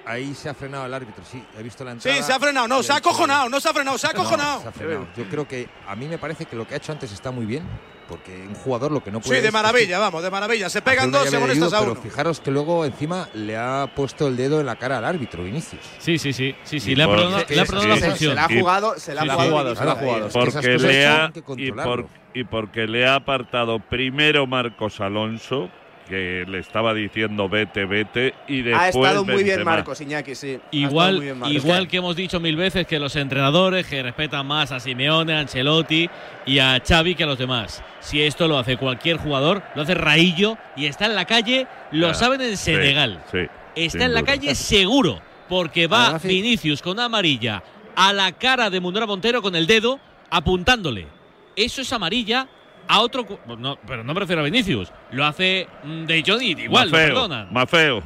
Ahí se ha frenado el árbitro, sí. He visto la entrada. Sí, se ha frenado, no, se ha acojonado, no se ha frenado, se ha No, acojonado. se ha frenado. Yo creo que a mí me parece que lo que ha hecho antes está muy bien, porque un jugador lo que no puede Sí, de es- maravilla, vamos, de maravilla. Se pegan dos de estás judo, a pero uno. fijaros que luego encima le ha puesto el dedo en la cara al árbitro, Vinicius. Sí, sí, sí, sí, sí, Y le ha por- perdonado, es que le ha es- perdonado la Se, función. se la ha jugado, se la ha Sí, jugado. se la ha jugado. Porque le ha, que y, por- y porque le ha apartado primero Marcos Alonso, que le estaba diciendo vete, vete, y después Ha estado muy bien. Marcos, Iñaki, sí. Igual, muy bien Marcos. igual que hemos dicho mil veces que los entrenadores que respetan más a Simeone, a Ancelotti y a Xavi que a los demás. Si esto lo hace cualquier jugador, lo hace Raillo y está en la calle, lo Ya, saben en Senegal. sí, está en la duda. calle seguro, porque va. Vinicius con una amarilla a la cara de Mundora Montero con el dedo apuntándole. Eso es amarilla a otro. cu- No, pero no me refiero a Vinicius. Lo hace mm, De Jong y igual, más lo feo, perdonan. más feo.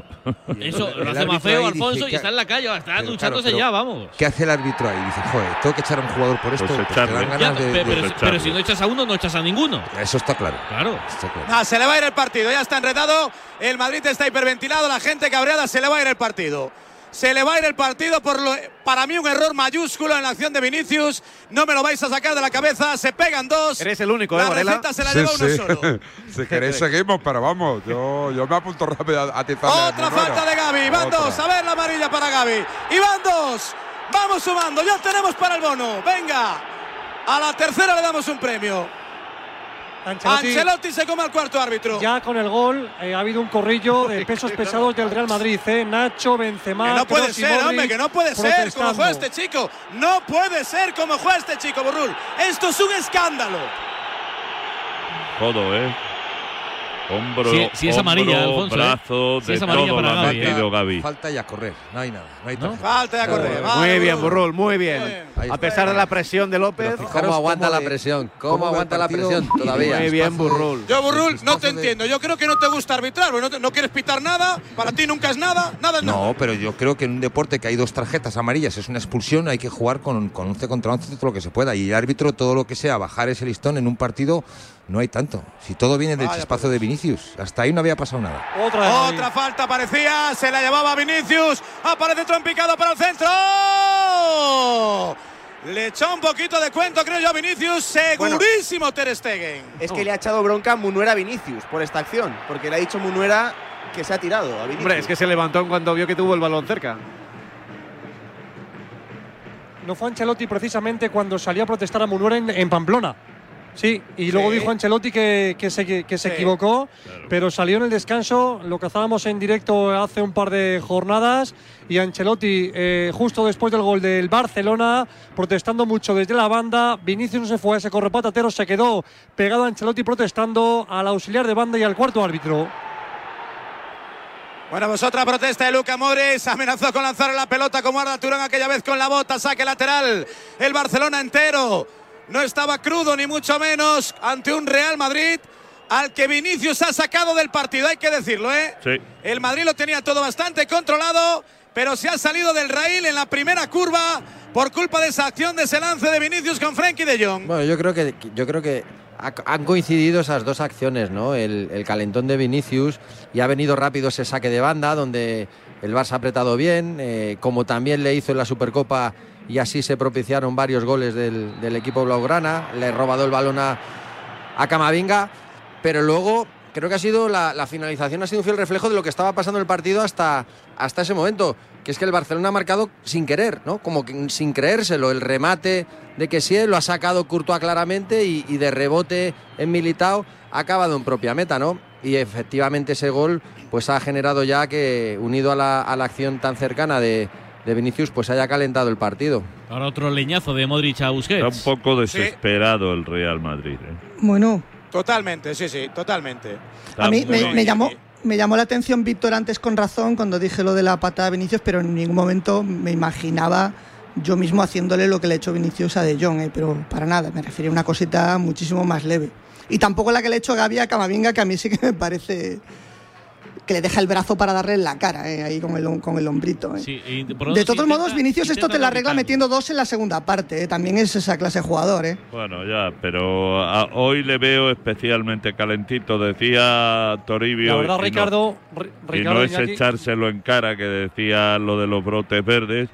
Eso El lo hace más feo Alfonso dice y que- está en la calle, está Pero, duchándose claro, pero- ya, vamos. ¿Qué hace el árbitro ahí? Dice, joder, tengo que echar a un jugador por esto. Pues echarle. dan ganas de- pero, de pero si no echas a uno, no echas a ninguno. Eso está claro. Claro. Está claro. Ah, se le va a ir el partido, ya está enredado. El Madrid está hiperventilado, la gente cabreada, se le va a ir el partido. Se le va a ir el partido por lo, para mí un error mayúsculo en la acción de Vinicius. No me lo vais a sacar de la cabeza. Se pegan dos. Eres el único, ¿eh, La receta se la Sí, lleva uno sí. solo. si queréis seguimos, pero vamos, yo, yo me apunto rápido a, a a Otra falta de Gaby. Van Otra. dos. A ver la amarilla para Gaby. Y van dos. Vamos sumando. Ya tenemos para el bono. Venga. A la tercera le damos un premio. Ancelotti, Ancelotti se come al cuarto árbitro. Ya con el gol eh, ha habido un corrillo de pesos pesados del Real Madrid. ¿eh? Nacho, Benzema, Que no puede Kroos y ser, Modric hombre, que no puede ser como juega este chico. No puede ser como juega este chico, Burrul. Esto es un escándalo. Todo, ¿eh? Hombro, Si- si es amarilla, hombro, Alfonso, ¿eh? brazo, Si de es amarilla todo para lo ha Gavi, ¿eh? metido Gavi. Falta y a correr, no hay nada, no hay tarjeta. Falta de correr. vale, Muy bien, Burrul. Muy bien. A pesar de la presión de López. ¿Cómo aguanta la presión? ¿Cómo, aguanta la presión todavía? Muy bien, Burrul. Yo, Burrul, no te entiendo. Yo creo que no te gusta arbitrar. No, te- no quieres pitar nada. Para ti nunca es nada. Nada es nada. No, pero yo creo que en un deporte que hay dos tarjetas amarillas es una expulsión, hay que jugar con, con 11 contra 11 todo lo que se pueda. Y el árbitro, todo lo que sea, bajar ese listón en un partido, no hay tanto. Si todo viene del Vaya chispazo de Vinicius, hasta ahí no había pasado nada. Otra falta parecía, se la llevaba Vinicius, aparece trompicado para el centro. Le echó un poquito de cuento, creo yo, a Vinicius. Segurísimo Ter Stegen. Es que le ha echado bronca a Munuera a Vinicius por esta acción, porque le ha dicho Munuera que se ha tirado a Vinicius. Hombre, es que se levantó en cuanto vio que tuvo el balón cerca. No fue Ancelotti precisamente cuando salió a protestar a Munuera en, en Pamplona. Sí, y luego Sí. dijo Ancelotti que, que se, que se Sí. equivocó, pero salió en el descanso, lo cazábamos en directo hace un par de jornadas, y Ancelotti, eh, justo después del gol del Barcelona, protestando mucho desde la banda, Vinicius no se fue a ese correpatatero, se quedó pegado a Ancelotti protestando al auxiliar de banda y al cuarto árbitro. Bueno, pues otra protesta de Luca Mores. Amenazó con lanzar la pelota como Arda Turán aquella vez con la bota. Saque lateral. El Barcelona entero. No estaba crudo ni mucho menos ante un Real Madrid al que Vinicius ha sacado del partido. Hay que decirlo, ¿eh? Sí. El Madrid lo tenía todo bastante controlado, pero se ha salido del raíl en la primera curva por culpa de esa acción, de ese lance de Vinicius con Frenkie de Jong. Bueno, yo creo que yo creo que ha- han coincidido esas dos acciones, ¿no? El, el calentón de Vinicius y ha venido rápido ese saque de banda donde el Barça ha apretado bien, eh, como también le hizo en la Supercopa y así se propiciaron varios goles del, equipo blaugrana. Le robado el balón a, Camavinga, pero luego creo que ha sido la, finalización ha sido un fiel reflejo de lo que estaba pasando el partido hasta, hasta ese momento, que es que el Barcelona ha marcado sin querer, ¿no? Como que sin creérselo, el remate de que sí lo ha sacado Courtois claramente y, de rebote en Militao ha acabado en propia meta, ¿no? Y efectivamente ese gol pues ha generado ya que unido a la acción tan cercana de, de Vinicius pues haya calentado el partido. Ahora otro leñazo de Modric a Está Busquets. un poco desesperado el Real Madrid. ¿eh? Bueno, Totalmente, sí, sí, totalmente. Está a mí me, muy- me llamó, me llamó la atención Víctor antes con razón cuando dije lo de la patada de Vinicius, pero en ningún momento me imaginaba yo mismo haciéndole lo que le ha hecho Vinicius a De Jong, eh, pero para nada, me refiero a una cosita muchísimo más leve. Y tampoco la que le ha hecho Gaby a Camavinga, que a mí sí que me parece que le deja el brazo para darle en la cara, eh, ahí con el, con el hombrito. eh. Sí, y por lo De todos intenta- modos, Vinicius esto te la arregla metiendo dos en la segunda parte. eh. También es esa clase de jugador. ¿eh? Bueno, ya, pero a- hoy le veo especialmente calentito. Decía Toribio. La verdad, y no- Ricardo, Ri- Y no es Iñaki- echárselo en cara, que decía lo de los brotes verdes.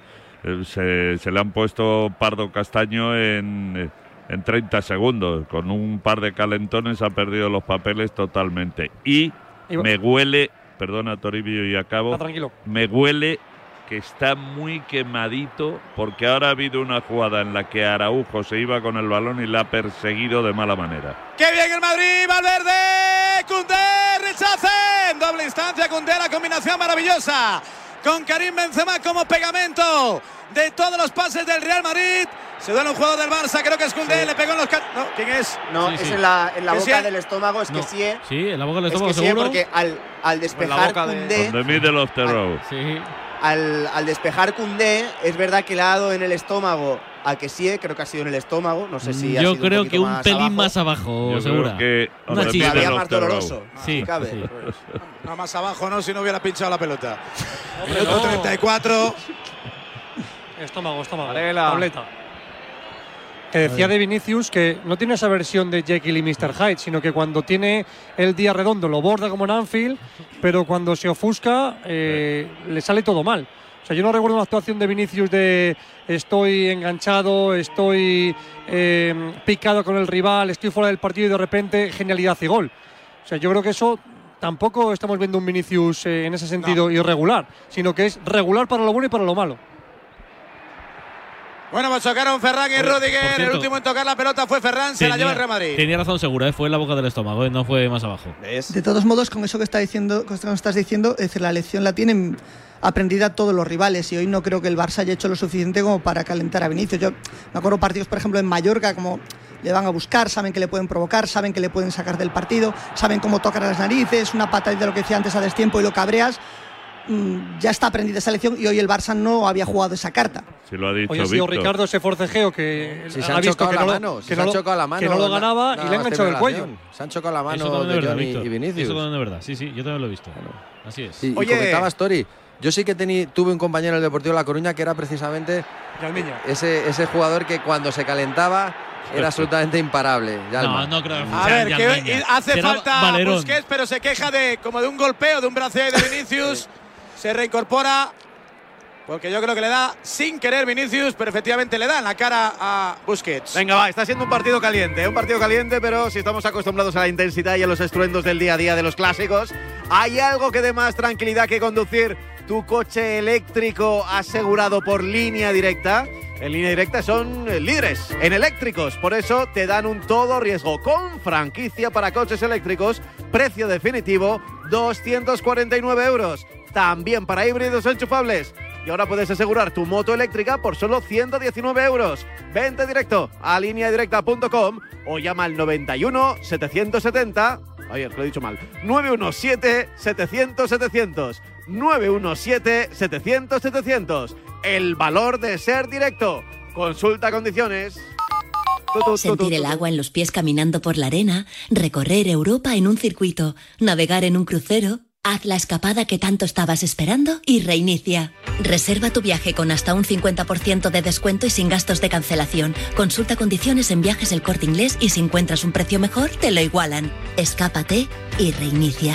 eh, Se, se le han puesto pardo castaño en, eh, en 30 segundos. Con un par de calentones ha perdido los papeles totalmente. Y- me huele, perdona Toribio y acabo, Ah, tranquilo. me huele que está muy quemadito porque ahora ha habido una jugada en la que Araujo se iba con el balón y la ha perseguido de mala manera. ¡Qué bien el Madrid! ¡Valverde! ¡Cundé! ¡Rechacen! Doble instancia, Cundé, la combinación maravillosa. Con Karim Benzema como pegamento de todos los pases del Real Madrid. Se duele un jugador del Barça, creo que es Cundé, le pegó en los... No, ¿quién es? No, Sí, es sí. en la, en la ¿Que boca sí? del estómago, es No. que sí. Sí, en la boca del Es estómago que sí, ¿eh? seguro. porque al, al despejar boca de- Koundé, Donde mide los terror. Sí. Al, al despejar Koundé, es verdad que le ha dado en el estómago a que sí, creo que ha sido en el estómago, no sé si ha Yo sido creo un que un más pelín abajo. más abajo, Yo segura. creo que Una Todavía los más doloroso, Sí, si cabe. sí. No, más abajo, no, si no hubiera pinchado la pelota. Minuto 34. Estómago, estómago. Tableta. Que decía de Vinicius que no tiene esa versión de Jekyll y Mr. Hyde, sino que cuando tiene el día redondo lo borda como en Anfield, pero cuando se ofusca eh, le sale todo mal. O sea, yo no recuerdo una actuación de Vinicius de estoy enganchado, estoy eh, picado con el rival, estoy fuera del partido y de repente genialidad y gol. O sea, yo creo que eso tampoco estamos viendo un Vinicius eh, en ese sentido irregular, sino que es regular para lo bueno y para lo malo. Bueno, pues chocaron Ferran y Rudiger. El último en tocar la pelota fue Ferran, se la lleva el Real Madrid. tenía razón segura, ¿eh? fue en la boca del estómago, ¿eh? no fue más abajo. De todos modos, con eso que, está diciendo, con esto que nos estás diciendo, es decir, la lección la tienen aprendida todos los rivales y hoy no creo que el Barça haya hecho lo suficiente como para calentar a Vinicius. Yo me acuerdo partidos, por ejemplo, en Mallorca, como le van a buscar, saben que le pueden provocar, saben que le pueden sacar del partido, saben cómo tocar las narices, una patadita de lo que decía antes a destiempo y lo cabreas. Ya está aprendida esa lección y hoy el Barça no había jugado esa carta. Si lo ha dicho Hoy ha sido Víctor. Ricardo ese forcejeo que Si se ha han visto chocado que la no, lo- mano, que si se no chocado la mano. que no lo na- ganaba nada y le han enganchado el cuello. Se han chocado la mano de es verdad, Johnny Víctor. y Vinicius. Eso es verdad, sí, sí, yo también lo he visto. Así es. Y, y Oye. comentabas, Tori, yo sí que tení- tuve un compañero en el Deportivo La Coruña que era precisamente ese, ese jugador que cuando se calentaba era absolutamente imparable. Yalma. No, no creo. A ver, que hace Será falta Valerón. Busquets, pero se queja de como de un golpeo, de un brazo de Vinicius. Se reincorpora. Porque yo creo que le da sin querer Vinicius, pero efectivamente le da en la cara a Busquets. Venga, va, está siendo un partido caliente, ¿eh? un partido caliente, pero si estamos acostumbrados a la intensidad y a los estruendos del día a día de los clásicos, ¿hay algo que dé más tranquilidad que conducir tu coche eléctrico asegurado por línea directa? En línea directa son eh, líderes en eléctricos, por eso te dan un todo riesgo con franquicia para coches eléctricos, precio definitivo 249 euros. También para híbridos enchufables. Y ahora puedes asegurar tu moto eléctrica por solo 119 euros. Vente directo a lineadirecta.com o llama al 91 770. Ay, lo he dicho mal. 917 700 700. 917 700 700. El valor de ser directo. Consulta condiciones. Sentir el agua en los pies caminando por la arena, recorrer Europa en un circuito, navegar en un crucero. Haz la escapada que tanto estabas esperando y reinicia. Reserva tu viaje con hasta un 50% de descuento y sin gastos de cancelación. Consulta condiciones en viajes el corte inglés y si encuentras un precio mejor, te lo igualan. Escápate y reinicia.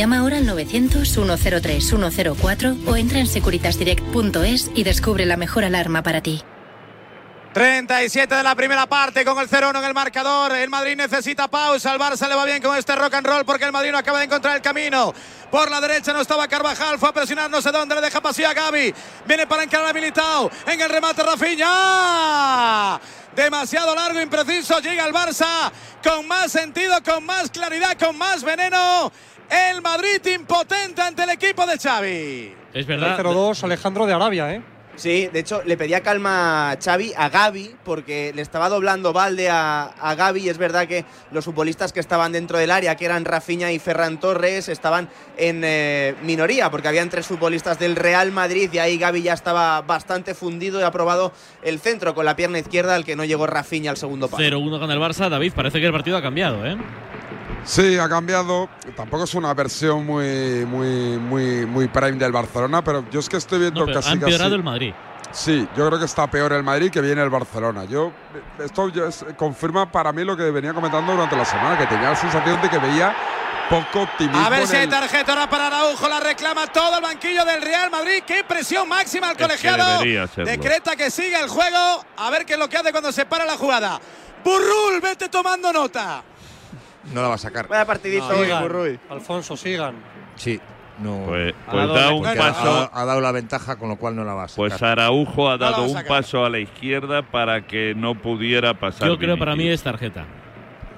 Llama ahora al 900-103-104 o entra en securitasdirect.es y descubre la mejor alarma para ti. 37 de la primera parte con el 0-1 en el marcador. El Madrid necesita pausa. Al Barça le va bien con este rock and roll porque el Madrid no acaba de encontrar el camino. Por la derecha no estaba Carvajal. Fue a presionar no sé dónde. Le deja pasillo a Gaby. Viene para encarar a Militao. En el remate Rafinha. Demasiado largo, impreciso. Llega el Barça con más sentido, con más claridad, con más veneno. El Madrid impotente ante el equipo de Xavi. Es El 0-2 Alejandro de Arabia, ¿eh? Sí, de hecho le pedía calma a Xavi, a Gaby, porque le estaba doblando balde a, a Gaby. Y es verdad que los futbolistas que estaban dentro del área, que eran Rafinha y Ferran Torres, estaban en eh, minoría, porque habían tres futbolistas del Real Madrid y ahí Gaby ya estaba bastante fundido y ha probado el centro con la pierna izquierda al que no llegó Rafinha al segundo palo. 0-1 gana el Barça. David, parece que el partido ha cambiado, ¿eh? Sí, ha cambiado. Tampoco es una versión muy, muy, muy, muy prime del Barcelona, pero yo es que estoy viendo No, pero casi ha empeorado casi- el Madrid. Sí, yo creo que está peor el Madrid que viene el Barcelona. Yo esto es- confirma para mí lo que venía comentando durante la semana, que tenía la sensación de que veía poco optimismo. A ver si hay el- tarjeta ahora para Araujo, la reclama todo el banquillo del Real Madrid. ¡Qué presión máxima al colegiado! Decreta que siga el juego. A ver qué es lo que hace cuando se para la jugada. Burrul, vete tomando nota. No la va a sacar. Vaya partidito No, hoy, sigan. Burruy. Alfonso, sigan. Sí, no. Pues, Ha pues dado da la- un paso. ha, ha dado la ventaja, con lo cual no la va a sacar. Pues Araujo ha dado un paso a la izquierda para que no pudiera pasar. Yo creo para mí es tarjeta.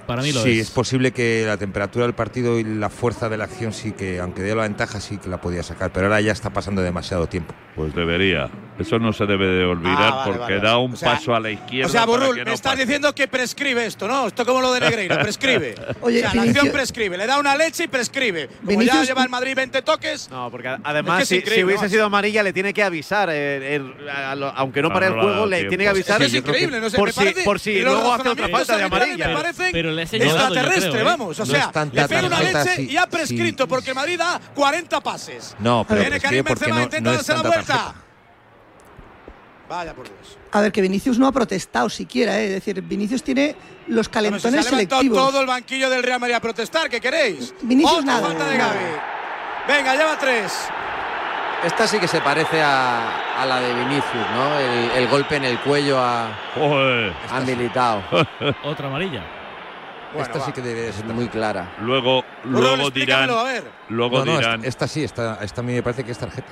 Para mí lo sí, es. es posible que la temperatura del partido y la fuerza de la acción sí que, aunque dé la ventaja, sí que la podía sacar, pero ahora ya está pasando demasiado tiempo. Pues debería. Eso no se debe de olvidar Ah, vale, porque vale, da un O sea- paso a la izquierda. O sea, Burrul, que me no estás pase. diciendo que prescribe esto, ¿no? Esto como lo de Negreira, prescribe. Oye, o sea, la acción prescribe, le da una leche y prescribe. Como ya Vinicius- lleva el Madrid 20 toques. No, porque Es además, que es si, hubiese sido amarilla, le tiene que avisar. eh, eh, a lo- aunque no Ah, para el no juego, le tiempo. tiene que avisar. Es que es increíble, no sé, por me si, parece- por si luego hace otra falta de amarilla. Parecen Pero extraterrestre, creo, ¿eh? vamos. O No sea, es tanta le pega una tarjeta, leche sí, y ha sí. prescrito porque el Madrid da 40 pases. No, pero Viene Karim porque Benzema, no, intenta no es darse la tanta vuelta. tarjeta. Vaya por Dios. A ver, que Vinicius no ha protestado siquiera, ¿eh? es decir, Vinicius tiene los Bueno, si calentones se ha levantado selectivos. todo el banquillo del Real Madrid a protestar, ¿qué queréis? Vinicius Otra nada, falta de. Gavi. Venga, lleva tres. Esta sí que se parece a, a la de Vinicius, ¿no? El, el golpe en el cuello a, Joder. a Militao. Otra amarilla. Bueno, esta va. sí que debe ser. muy clara. Luego, luego dirán. explícamelo, a ver. Luego No, no, dirán. esta, esta sí, esta, esta a mí me parece que es tarjeta.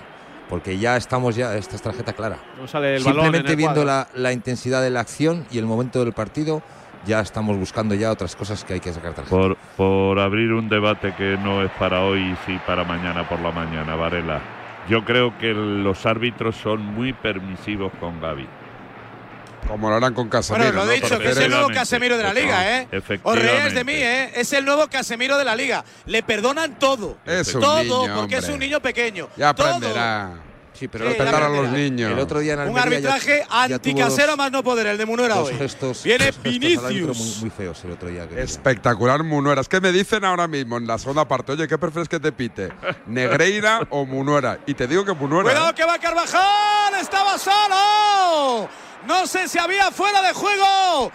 Porque ya estamos, ya, esta es tarjeta clara. No sale el Simplemente el viendo la, la intensidad de la acción y el momento del partido, ya estamos buscando ya otras cosas que hay que sacar tarjeta. Por, por abrir un debate que no es para hoy y sí para mañana por la mañana, Varela. Yo creo que los árbitros son muy permisivos con Gaby. Como lo harán con Casemiro. Bueno, lo ¿no? he dicho, que es el nuevo. Casemiro de la liga, ¿eh? Os reís de mí, ¿eh? Es el nuevo Casemiro de la liga. Le perdonan todo. Es un todo, niño, porque es un niño pequeño. Ya Todo. aprenderá. Sí, pero Sí, a los niños. el otro día en Un Almería arbitraje anticasero más no poder, el de Munuera hoy. gestos- Viene Vinicius. Muy, muy feos el otro día. que- Espectacular Munuera. Es que me dicen ahora mismo en la segunda parte, oye, ¿qué prefieres que te pite? ¿Negreira o Munuera? Y te digo que Munuera. Cuidado ¿eh? que va Carvajal, estaba solo. No sé si había fuera de juego.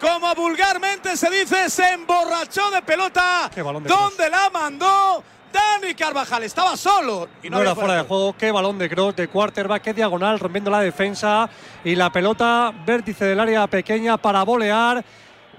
Como vulgarmente se dice, se emborrachó de pelota. Qué balón de ¿Dónde la mandó? Dani Carvajal estaba solo. Y no, era fuera de juego. Qué balón de cross, de quarterback, qué diagonal, rompiendo la defensa. Y la pelota, vértice del área pequeña para volear.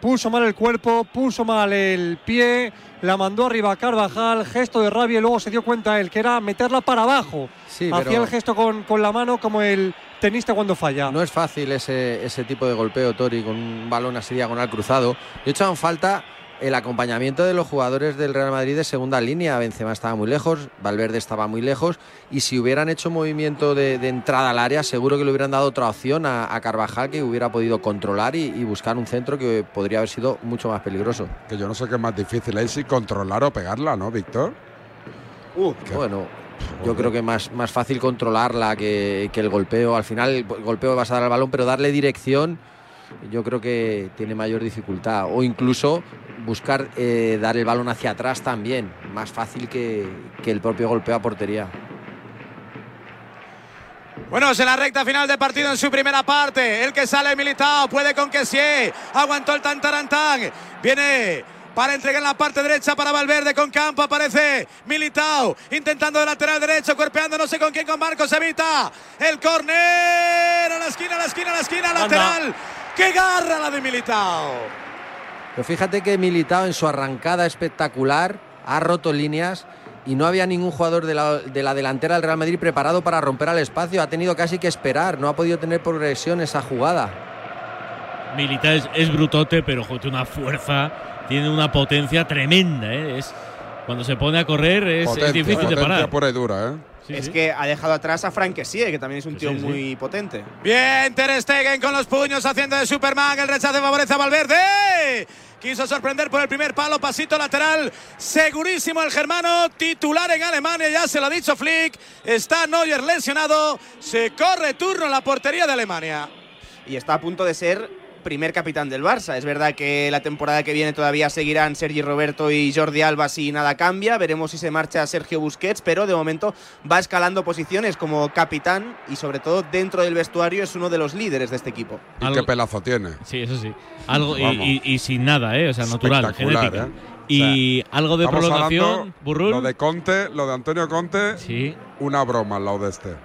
Puso mal el cuerpo, puso mal el pie, la mandó arriba a Carvajal, gesto de rabia y luego se dio cuenta él que era meterla para abajo. Sí, Hacía pero- el gesto con, con la mano como el tenista cuando falla. No es fácil ese, ese tipo de golpeo, Tori, con un balón así diagonal cruzado. De hecho, en falta el acompañamiento de los jugadores del Real Madrid de segunda línea. Benzema estaba muy lejos, Valverde estaba muy lejos. Y si hubieran hecho movimiento de, de entrada al área, seguro que le hubieran dado otra opción a, a Carvajal que hubiera podido controlar y, y buscar un centro que podría haber sido mucho más peligroso. Que yo no sé qué es más difícil, ahí si controlar o pegarla, ¿no, Víctor? Uh, bueno, yo creo que más, más fácil controlarla que, que el golpeo. Al final, el golpeo vas a dar al balón, pero darle dirección, yo creo que tiene mayor dificultad. O incluso buscar eh, dar el balón hacia atrás también. Más fácil que, que el propio golpeo a portería. Bueno, es en la recta final de partido en su primera parte. El que sale militado puede con que sí. Aguantó el tantarantán. Viene para entregar en la parte derecha para Valverde con campo. Aparece Militao intentando de lateral derecho, cuerpeando no sé con quién, con Marcos Evita. El córner a la esquina, a la esquina, a la esquina, lateral. ¡Qué garra la de Militao! Pero fíjate que Militao en su arrancada espectacular ha roto líneas y no había ningún jugador de la, de la delantera del Real Madrid preparado para romper al espacio. Ha tenido casi que esperar, no ha podido tener progresión esa jugada. Militar es, es brutote, pero tiene una fuerza, tiene una potencia tremenda. ¿eh? Es, cuando se pone a correr es, es Potencia, difícil de potencia parar. pura y dura, ¿eh? Sí, es sí. que ha dejado atrás a Frank Kessie, que también es un tío muy potente. Bien, Ter Stegen con los puños haciendo de Superman. El rechace favorece a Valverde. Quiso sorprender por el primer palo, pasito lateral. Segurísimo el germano, titular en Alemania, ya se lo ha dicho Flick. Está Neuer lesionado. Se corre turno en la portería de Alemania. y está a punto de ser primer capitán del Barça. Es verdad que la temporada que viene todavía seguirán Sergi Roberto y Jordi Alba si nada cambia. Veremos si se marcha Sergio Busquets, pero de momento va escalando posiciones como capitán y sobre todo dentro del vestuario es uno de los líderes de este equipo. Y Algo- qué pelazo tiene. Sí, eso sí. Algo, y, Vamos. y- y sin nada, ¿eh? O sea, natural, Espectacular, genética. ¿eh? Y algo de prolongación. Lo de Conte, lo de Antonio Conte, Sí. una broma al lado de este.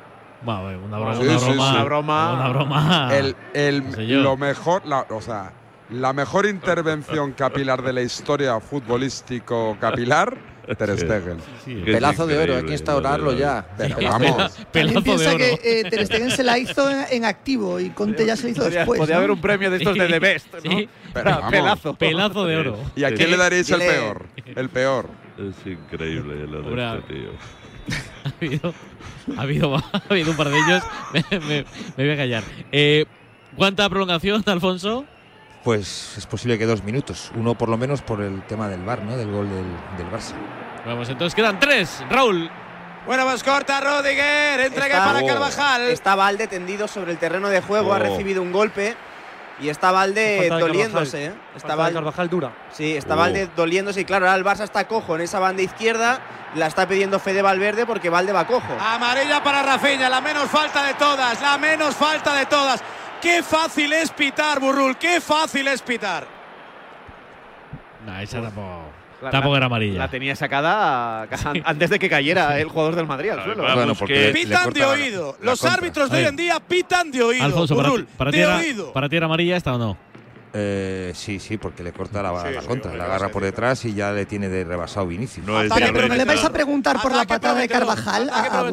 Bueno, una broma. Sí, una sí, broma. sí. Una broma. Una broma. el, el- no lo mejor, la- o sea, la mejor intervención capilar de la historia futbolístico capilar, Ter Stegen. Pelazo de oro, hay que instaurarlo ya. Pero Pelazo- vamos. También piensa que eh, Ter Stegen se la hizo en, en activo y Conte ya se la hizo Podría, después. podría ¿no? haber un premio de estos de The Best, ¿no? Sí. Pero vamos. Pelazo. Pelazo de oro. ¿Y a quién le daríais el peor? El peor. Es increíble lo de este tío. Ha habido, ha habido, ha habido un par de ellos. Me, me- me voy a callar. Eh, ¿Cuánta prolongación, Alfonso? Pues es posible que dos minutos. Uno por lo menos por el tema del bar, ¿no? Del gol del, del Barça. Vamos, entonces quedan tres. Raúl. Bueno, pues corta Rudiger, entrega Está- para Carvajal. Está Valde tendido sobre el terreno de juego, ha Oh. recibido un golpe y está Valde doliéndose. ¿eh? Está Valde, Carvajal dura. sí, está Oh. Valde doliéndose y claro, ahora el Barça está cojo en esa banda izquierda, la está pidiendo Fede Valverde porque Valde va cojo. Amarilla para Rafinha, la menos falta de todas, la menos falta de todas. Qué fácil es pitar, Burrul, qué fácil es pitar. No, esa tampoco, La- tampoco la- era amarilla. La tenía sacada an- antes de que cayera el jugador del Madrid al suelo. Bueno, porque Pitan de oído. la Los contra. árbitros de hoy en día pitan de oído. Alfonso, para Burrul, para ti de era, oído. para ti era amarilla esta o no? Eh, sí, sí, porque le corta la, Sí, la sí, contra, la ¿qué agarra por detrás y ya le tiene de rebasado Vinicius. No es Ataque, de Pero me le vais a preguntar por la patada de Carvajal a.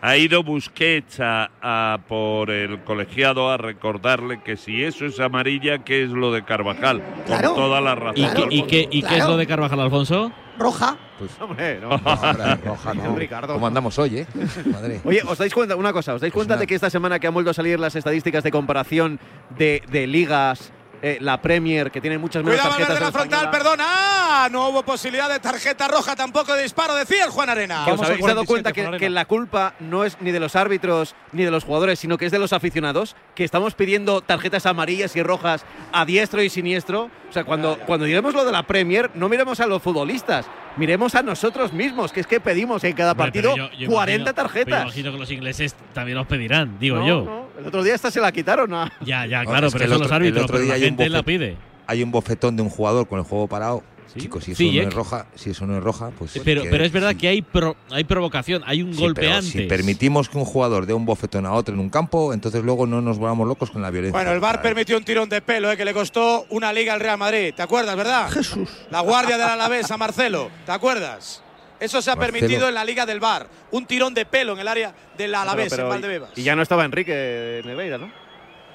Ha ido Busquets a, a por el colegiado a recordarle que si eso es amarilla, ¿qué es lo de Carvajal? Claro. Con toda la ¿Y, razón. y qué- y qué es lo de Carvajal, Alfonso? Roja. Hombre, no. No, hombre, roja no. Ricardo. ¿Cómo andamos hoy, eh? Madre. Oye, ¿os dais cuenta una cosa? ¿Os dais cuenta nada. de que esta semana que han vuelto a salir las estadísticas de comparación de, de ligas, eh, la Premier, que tiene muchas menos Cuidado, tarjetas Valverde de la frontal, perdona. Ah, no hubo posibilidad de tarjeta roja tampoco de disparo, decía el Juan Arena. ¿Que ¿Os habéis dado 47, cuenta que, que la culpa no es ni de los árbitros ni de los jugadores, sino que es de los aficionados? Que estamos pidiendo tarjetas amarillas y rojas a diestro y siniestro. O sea, cuando, cuando diremos lo de la Premier, no miremos a los futbolistas, miremos a nosotros mismos, que es que pedimos en cada Hombre, partido pero yo- yo 40 imagino- tarjetas. pero imagino que los ingleses también los pedirán, digo No, yo. no, El otro día esta se la quitaron a. Ya, ya, No, claro, es pero son los árbitros, otro pero día la gente la pide. Hay un bofetón de un jugador con el juego parado. Sí. Chicos, si eso Sí, no Jack. es roja, si eso no es roja, pues. Pero, que- pero es verdad sí. que hay, pro- hay provocación, hay un Sí, golpe pero antes. Si permitimos que un jugador dé un bofetón a otro en un campo, entonces luego no nos volvamos locos con la violencia. Bueno, el VAR permitió un tirón de pelo eh, que le costó una liga al Real Madrid. ¿Te acuerdas, verdad? Jesús. La guardia del Alavés a Marcelo. ¿Te acuerdas? Eso se ha Marcelo. permitido en la liga del VAR. Un tirón de pelo en el área del Alavés, Pero- en pero- Valdebebas. y ya no estaba Enrique Negreira, ¿no?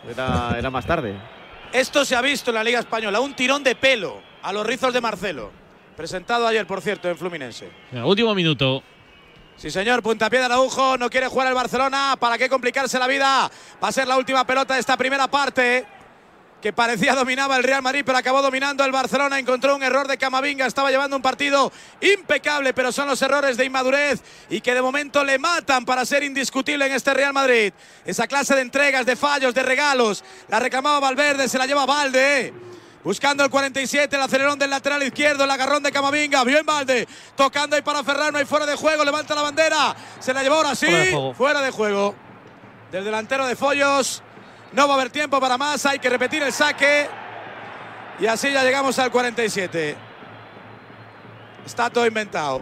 Era, era más tarde. Esto se ha visto en la Liga Española. Un tirón de pelo a los rizos de Marcelo. Presentado ayer, por cierto, en Fluminense. Último minuto. Sí, señor, puntapié de Araujo, no quiere jugar el Barcelona, ¿para qué complicarse la vida? Va a ser la última pelota de esta primera parte, que parecía dominaba el Real Madrid, pero acabó dominando el Barcelona, encontró un error de Camavinga, estaba llevando un partido impecable, pero son los errores de inmadurez y que de momento le matan para ser indiscutible en este Real Madrid. Esa clase de entregas, de fallos, de regalos, la reclamaba Valverde, se la lleva Valde. Buscando el 47, el acelerón del lateral izquierdo, el agarrón de Camavinga. Bien Valde. Tocando ahí para Ferran, no hay fuera de juego. Levanta la bandera. Se la llevó ahora sí. Fuera de juego. Fuera de juego. Del delantero de Follos. No va a haber tiempo para más. Hay que repetir el saque. Y así ya llegamos al 47. Está todo inventado.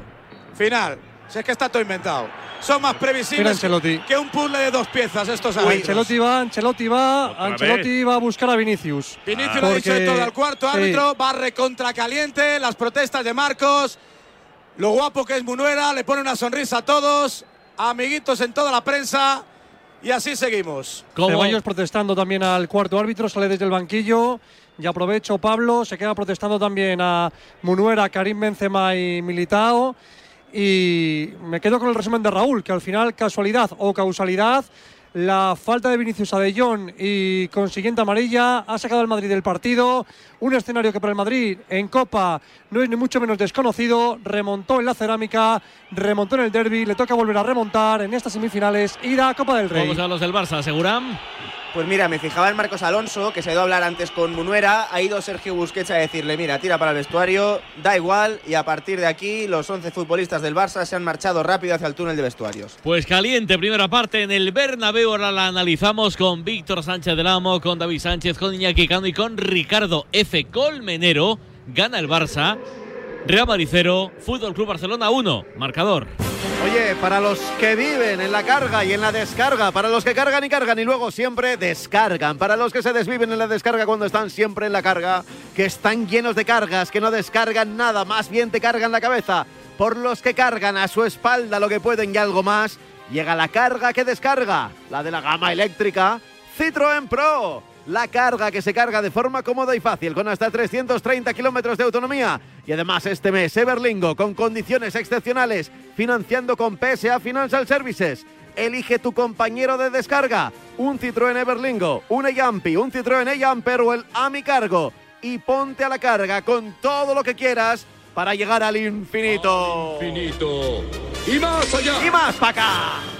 Final. Si es que está todo inventado. Son más previsibles que un puzzle de dos piezas estos árbitros. Ancelotti va, Ancelotti va, Otra Ancelotti va a buscar a Vinicius. Vinicius Ah. lo ha dicho de todo al cuarto sí. árbitro, barre contra caliente, las protestas de Marcos, lo guapo que es Munuera, le pone una sonrisa a todos, amiguitos en toda la prensa y así seguimos. Ceballos protestando también al cuarto árbitro, sale desde el banquillo. Y aprovecho, Pablo, se queda protestando también a Munuera, Karim Benzema y Militao. Y me quedo con el resumen de Raúl, que al final, casualidad o causalidad, la falta de Vinicius a De Jong y consiguiente amarilla ha sacado al Madrid del partido. Un escenario que para el Madrid en Copa no es ni mucho menos desconocido. Remontó en la cerámica, remontó en el derby, le toca volver a remontar en estas semifinales, ir a Copa del Rey. Vamos a los del Barça, aseguran. Pues mira, me fijaba en Marcos Alonso, que se ha ido a hablar antes con Munuera, ha ido Sergio Busquets a decirle, mira, tira para el vestuario, da igual, y a partir de aquí los 11 futbolistas del Barça se han marchado rápido hacia el túnel de vestuarios. Pues caliente, primera parte en el Bernabéu. Ahora la analizamos con Víctor Sánchez del Amo, con David Sánchez, con Iñaki Cano y con Ricardo F. Colmenero. Gana el Barça. Real Madrid 0, Fútbol Club Barcelona 1. Marcador. Para los que viven en la carga y en la descarga, para los que cargan y cargan y luego siempre descargan, para los que se desviven en la descarga cuando están siempre en la carga, que están llenos de cargas, que no descargan nada, más bien te cargan la cabeza, por los que cargan a su espalda lo que pueden y algo más, llega la carga que descarga, la de la gama eléctrica Citroën Pro. La carga que se carga de forma cómoda y fácil, con hasta 330 kilómetros de autonomía. Y además este mes, Everlingo, con condiciones excepcionales, financiando con PSA Financial Services. Elige tu compañero de descarga. Un Citroën Everlingo, un Eyampi, un Citroën Eyamper o el Ami Cargo. Y ponte a la carga con todo lo que quieras para llegar al infinito. infinito. Y más allá. Y más para acá.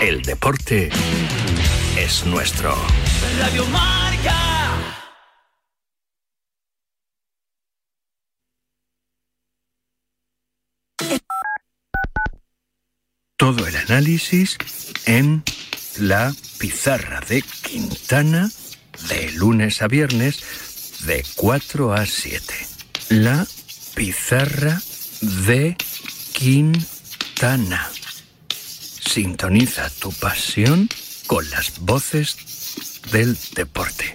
El deporte es nuestro. Radio Marca. Todo el análisis en la pizarra de Quintana de lunes a viernes de 4 a 7. La pizarra de Quintana. Sintoniza tu pasión con las voces del deporte.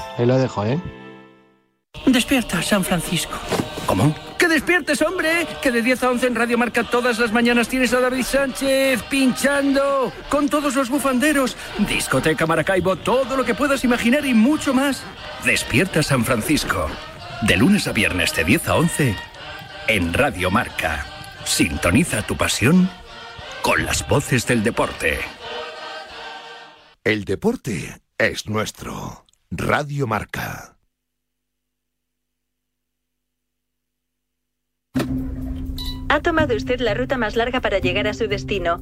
ahí lo dejo, ¿eh? Despierta, San Francisco. ¿Cómo? ¡Que despiertes, hombre! Que de 10 a 11 en Radio Marca todas las mañanas tienes a David Sánchez pinchando con todos los bufanderos. Discoteca Maracaibo, todo lo que puedas imaginar y mucho más. Despierta San Francisco. De lunes a viernes de 10 a 11 en Radio Marca. Sintoniza tu pasión con las voces del deporte. El deporte es nuestro. Radio Marca. Ha tomado usted la ruta más larga para llegar a su destino.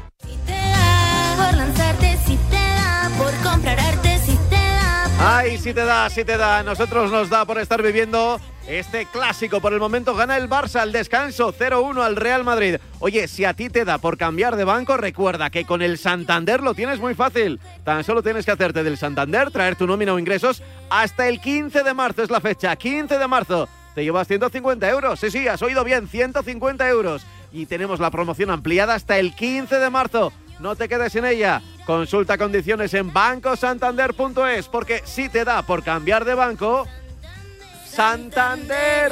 Ay, si te da, si te da. Nosotros nos da por estar viviendo este clásico. Por el momento gana el Barça al descanso 0-1 al Real Madrid. Oye, si a ti te da por cambiar de banco, recuerda que con el Santander lo tienes muy fácil. Tan solo tienes que hacerte del Santander, traer tu nómina o ingresos hasta el 15 de marzo es la fecha. 15 de marzo. Te llevas 150 euros. Sí, sí, has oído bien, 150 euros. Y tenemos la promoción ampliada hasta el 15 de marzo. No te quedes en ella. Consulta condiciones en bancosantander.es porque si te da por cambiar de banco, Santander.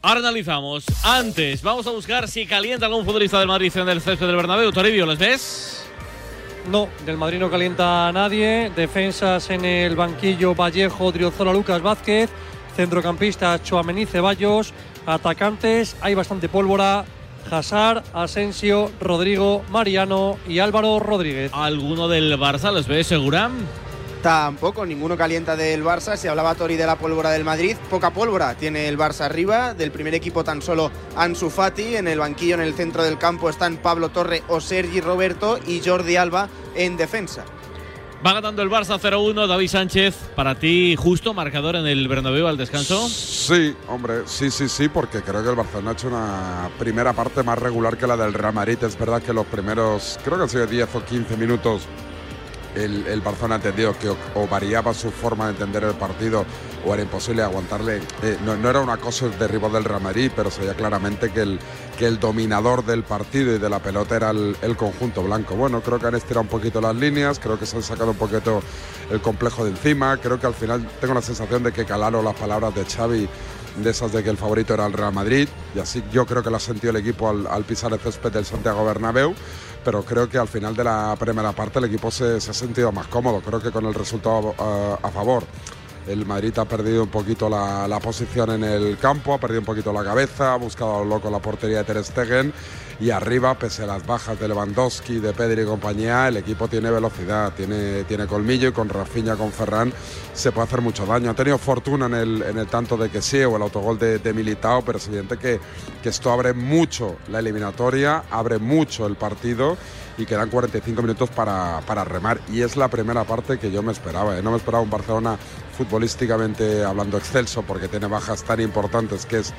Ahora analizamos. Antes, vamos a buscar si calienta algún futbolista del Madrid en el césped del Bernabéu. Toribio, ¿les ves? No, del Madrid no calienta a nadie. Defensas en el banquillo Vallejo, Driozola, Lucas Vázquez. Centrocampistas Choamení, Ceballos. Atacantes, hay bastante pólvora. Hazard, Asensio, Rodrigo, Mariano y Álvaro Rodríguez. ¿Alguno del Barça les ves, Segurán? Tampoco, ninguno calienta del Barça. Se hablaba Tori de la pólvora del Madrid. Poca pólvora tiene el Barça arriba. Del primer equipo tan solo Ansu Fati. En el banquillo, en el centro del campo, están Pablo Torre o Sergi Roberto y Jordi Alba en defensa. Va ganando el Barça 0-1. David Sánchez, para ti, justo marcador en el Bernabéu al descanso. Sí, hombre, sí, sí, sí, porque creo que el Barcelona ha hecho una primera parte más regular que la del Real Madrid. Es verdad que los primeros, creo que han sido 10 o 15 minutos el, el Barcelona ha entendido que o, variaba su forma de entender el partido o era imposible aguantarle. Eh, no, era una cosa de rival del Real Madrid, pero se veía claramente que el, que el dominador del partido y de la pelota era el, conjunto blanco. Bueno, creo que han estirado un poquito las líneas, creo que se han sacado un poquito el complejo de encima, creo que al final tengo la sensación de que calaron las palabras de Xavi de esas de que el favorito era el Real Madrid y así yo creo que lo ha sentido el equipo al, pisar el césped del Santiago Bernabéu pero creo que al final de la primera parte el equipo se, ha sentido más cómodo creo que con el resultado a favor el Madrid ha perdido un poquito la, la posición en el campo, ha perdido un poquito la cabeza, ha buscado loco la portería de Ter Stegen y arriba, pese a las bajas de Lewandowski, de Pedri y compañía, el equipo tiene velocidad, tiene, tiene colmillo y con Rafinha, con Ferran se puede hacer mucho daño. Ha tenido fortuna en el, en el tanto de que sí o el autogol de, de Militao, pero es evidente que, que esto abre mucho la eliminatoria, abre mucho el partido y quedan 45 minutos para, para remar. Y es la primera parte que yo me esperaba. ¿eh? No me esperaba un Barcelona futbolísticamente hablando excelso porque tiene bajas tan importantes que es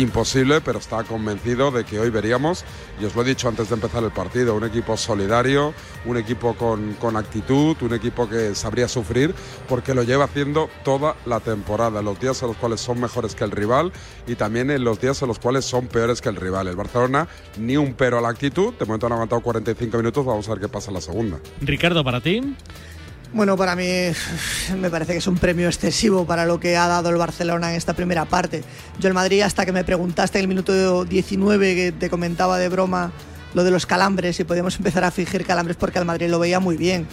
imposible, pero estaba convencido de que hoy veríamos, y os lo he dicho antes de empezar el partido, un equipo solidario, un equipo con, con actitud, un equipo que sabría sufrir, porque lo lleva haciendo toda la temporada, los días en los cuales son mejores que el rival y también en los días en los cuales son peores que el rival. El Barcelona ni un pero a la actitud, de momento han aguantado 45 minutos, vamos a ver qué pasa en la segunda. Ricardo, para ti. Bueno, para mí me parece que es un premio excesivo para lo que ha dado el Barcelona en esta primera parte. Yo el Madrid, hasta que me preguntaste en el minuto 19 que te comentaba de broma lo de los calambres y podíamos empezar a fingir calambres porque el Madrid lo veía muy bien.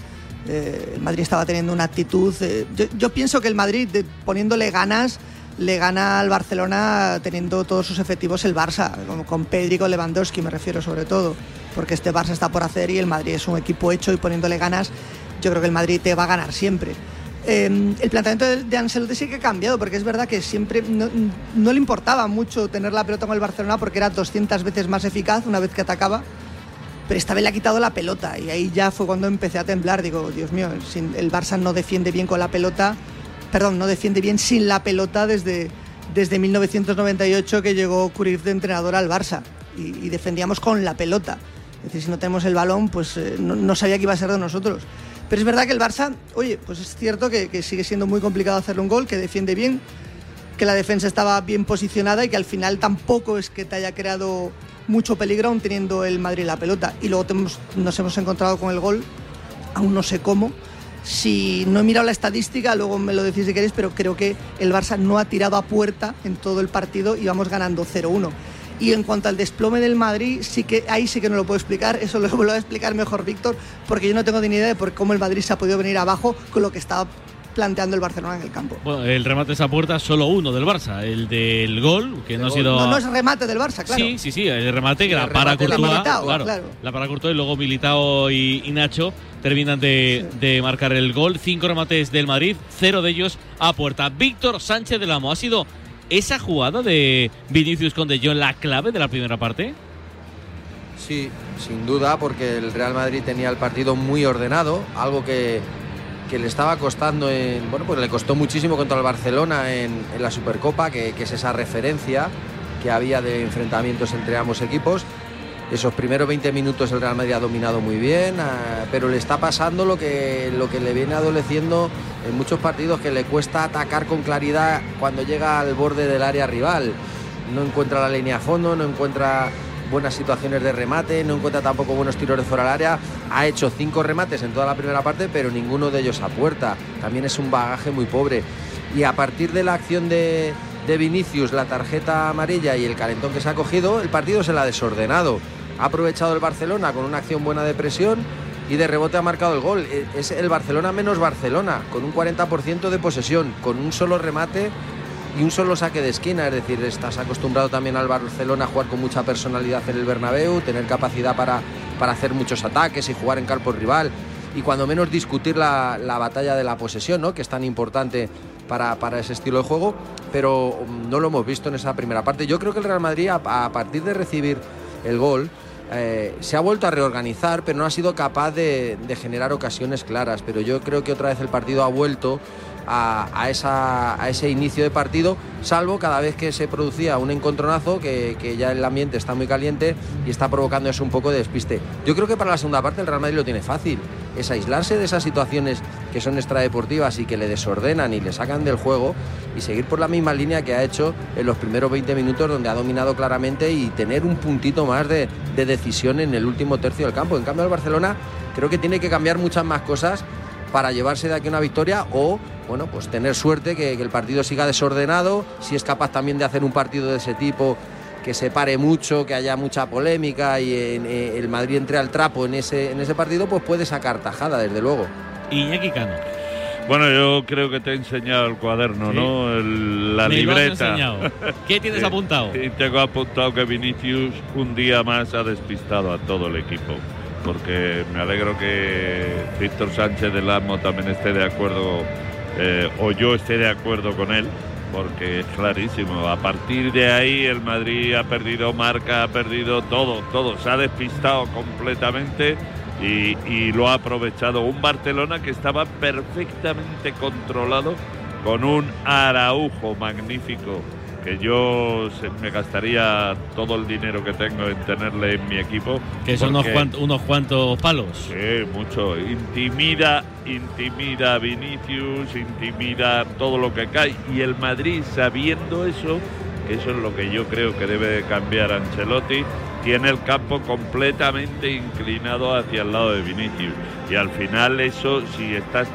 Eh, el Madrid estaba teniendo una actitud. eh, yo, pienso que el Madrid, poniéndole ganas, le gana al Barcelona teniendo todos sus efectivos el Barça, con Pedri, con Lewandowski me refiero sobre todo, porque este Barça está por hacer y el Madrid es un equipo hecho y poniéndole ganas, yo creo que el Madrid te va a ganar siempre. Eh, el planteamiento de, de Ancelotti sí que ha cambiado, porque es verdad que siempre no, le importaba mucho tener la pelota con el Barcelona porque era 200 veces más eficaz una vez que atacaba pero esta vez le ha quitado la pelota y ahí ya fue cuando empecé a temblar. Digo, Dios mío, el Barça no defiende bien con la pelota, perdón, no defiende bien sin la pelota desde, desde 1998 que llegó Cruyff de entrenador al Barça y, y defendíamos con la pelota. Es decir, si no tenemos el balón, pues eh, no, no sabía que iba a ser de nosotros. Pero es verdad que el Barça, oye, pues es cierto que, sigue siendo muy complicado hacerle un gol, que defiende bien, que la defensa estaba bien posicionada y que al final tampoco es que te haya creado mucho peligro aún teniendo el Madrid la pelota. Y luego te hemos- nos hemos encontrado con el gol, aún no sé cómo. Si no he mirado la estadística, luego me lo decís si queréis, pero creo que el Barça no ha tirado a puerta en todo el partido y vamos ganando 0-1. Y en cuanto al desplome del Madrid, sí que ahí sí que no lo puedo explicar, eso lo, lo va a explicar mejor Víctor, porque yo no tengo ni idea de por cómo el Madrid se ha podido venir abajo con lo que estaba planteando el Barcelona en el campo. Bueno, el remate esa puerta, solo uno del Barça. El del gol, que no ha sido. No, no es remate del Barça, claro. Sí, sí, sí, el remate que El la para Courtois, claro, claro. la para Courtois y luego Militao y, y Nacho terminan de, de marcar el gol. Cinco remates del Madrid, cero de ellos a puerta. Víctor Sánchez del Amo, ¿ha sido esa jugada de Vinicius con De Jong la clave de la primera parte? Sí, sin duda, porque el Real Madrid tenía el partido muy ordenado, algo que, que le estaba costando en. Bueno, pues le costó muchísimo contra el Barcelona en, la Supercopa, que, que es esa referencia que había de enfrentamientos entre ambos equipos. Esos primeros 20 minutos el Real Madrid ha dominado muy bien, ah, pero le está pasando lo que, lo que le viene adoleciendo en muchos partidos, que le cuesta atacar con claridad cuando llega al borde del área rival. No encuentra la línea a fondo, no encuentra buenas situaciones de remate, no encuentra tampoco buenos tiros de fuera del área. Ha hecho cinco remates en toda la primera parte, pero ninguno de ellos a puerta. También es un bagaje muy pobre. Y a partir de la acción de, de Vinicius, la tarjeta amarilla y el calentón que se ha cogido, el partido se la ha desordenado. Ha aprovechado el Barcelona con una acción buena de presión y de rebote ha marcado el gol. E- Es el Barcelona menos Barcelona, con un 40% de posesión, con un solo remate y un solo saque de esquina, es decir, estás acostumbrado también al Barcelona a jugar con mucha personalidad en el Bernabéu, tener capacidad para, para hacer muchos ataques y jugar en campo rival y cuando menos discutir la, la batalla de la posesión, ¿no? que es tan importante para, para ese estilo de juego, pero mm, no lo hemos visto en esa primera parte. Yo creo que el Real Madrid, a, a partir de recibir el gol, eh, se ha vuelto a reorganizar, pero no ha sido capaz de, de generar ocasiones claras. Pero yo creo que otra vez el partido ha vuelto a, ese inicio de partido, salvo cada vez que se producía un encontronazo, que, que ya el ambiente está muy caliente y está provocando eso un poco de despiste. Yo creo que para la segunda parte el Real Madrid lo tiene fácil, es aislarse de esas situaciones que son extradeportivas y que le desordenan y le sacan del juego y seguir por la misma línea que ha hecho en los primeros 20 minutos donde ha dominado claramente y tener un puntito más de, de decisión en el último tercio del campo. En cambio el Barcelona creo que tiene que cambiar muchas más cosas para llevarse de aquí una victoria o bueno pues tener suerte que, que el partido siga desordenado si es capaz también de hacer un partido de ese tipo que se pare mucho, que haya mucha polémica y en- eh, el Madrid entre al trapo en ese, en ese partido, pues puede sacar tajada, desde luego. Iñaki Cano. Bueno, yo creo que te he enseñado el cuaderno, Sí. ¿no? El- la Me lo has libreta. enseñado. ¿Qué tienes apuntado? Sí, tengo apuntado que Vinicius un día más ha despistado a todo el equipo. Porque me alegro que Víctor Sánchez del Amo también esté de acuerdo, eh, o yo esté de acuerdo con él, porque es clarísimo. A partir de ahí el Madrid ha perdido marca, ha perdido todo, todo. Se ha despistado completamente y, y lo ha aprovechado un Barcelona que estaba perfectamente controlado con un Araujo magnífico que yo me gastaría todo el dinero que tengo en tenerle en mi equipo. Que son unos, porque- cuant- unos cuantos palos. Sí, mucho. Intimida, intimida a Vinicius, intimida todo lo que cae. Y el Madrid, sabiendo eso, que eso es lo que yo creo que debe de cambiar Ancelotti, tiene el campo completamente inclinado hacia el lado de Vinicius. Y al final eso, si estás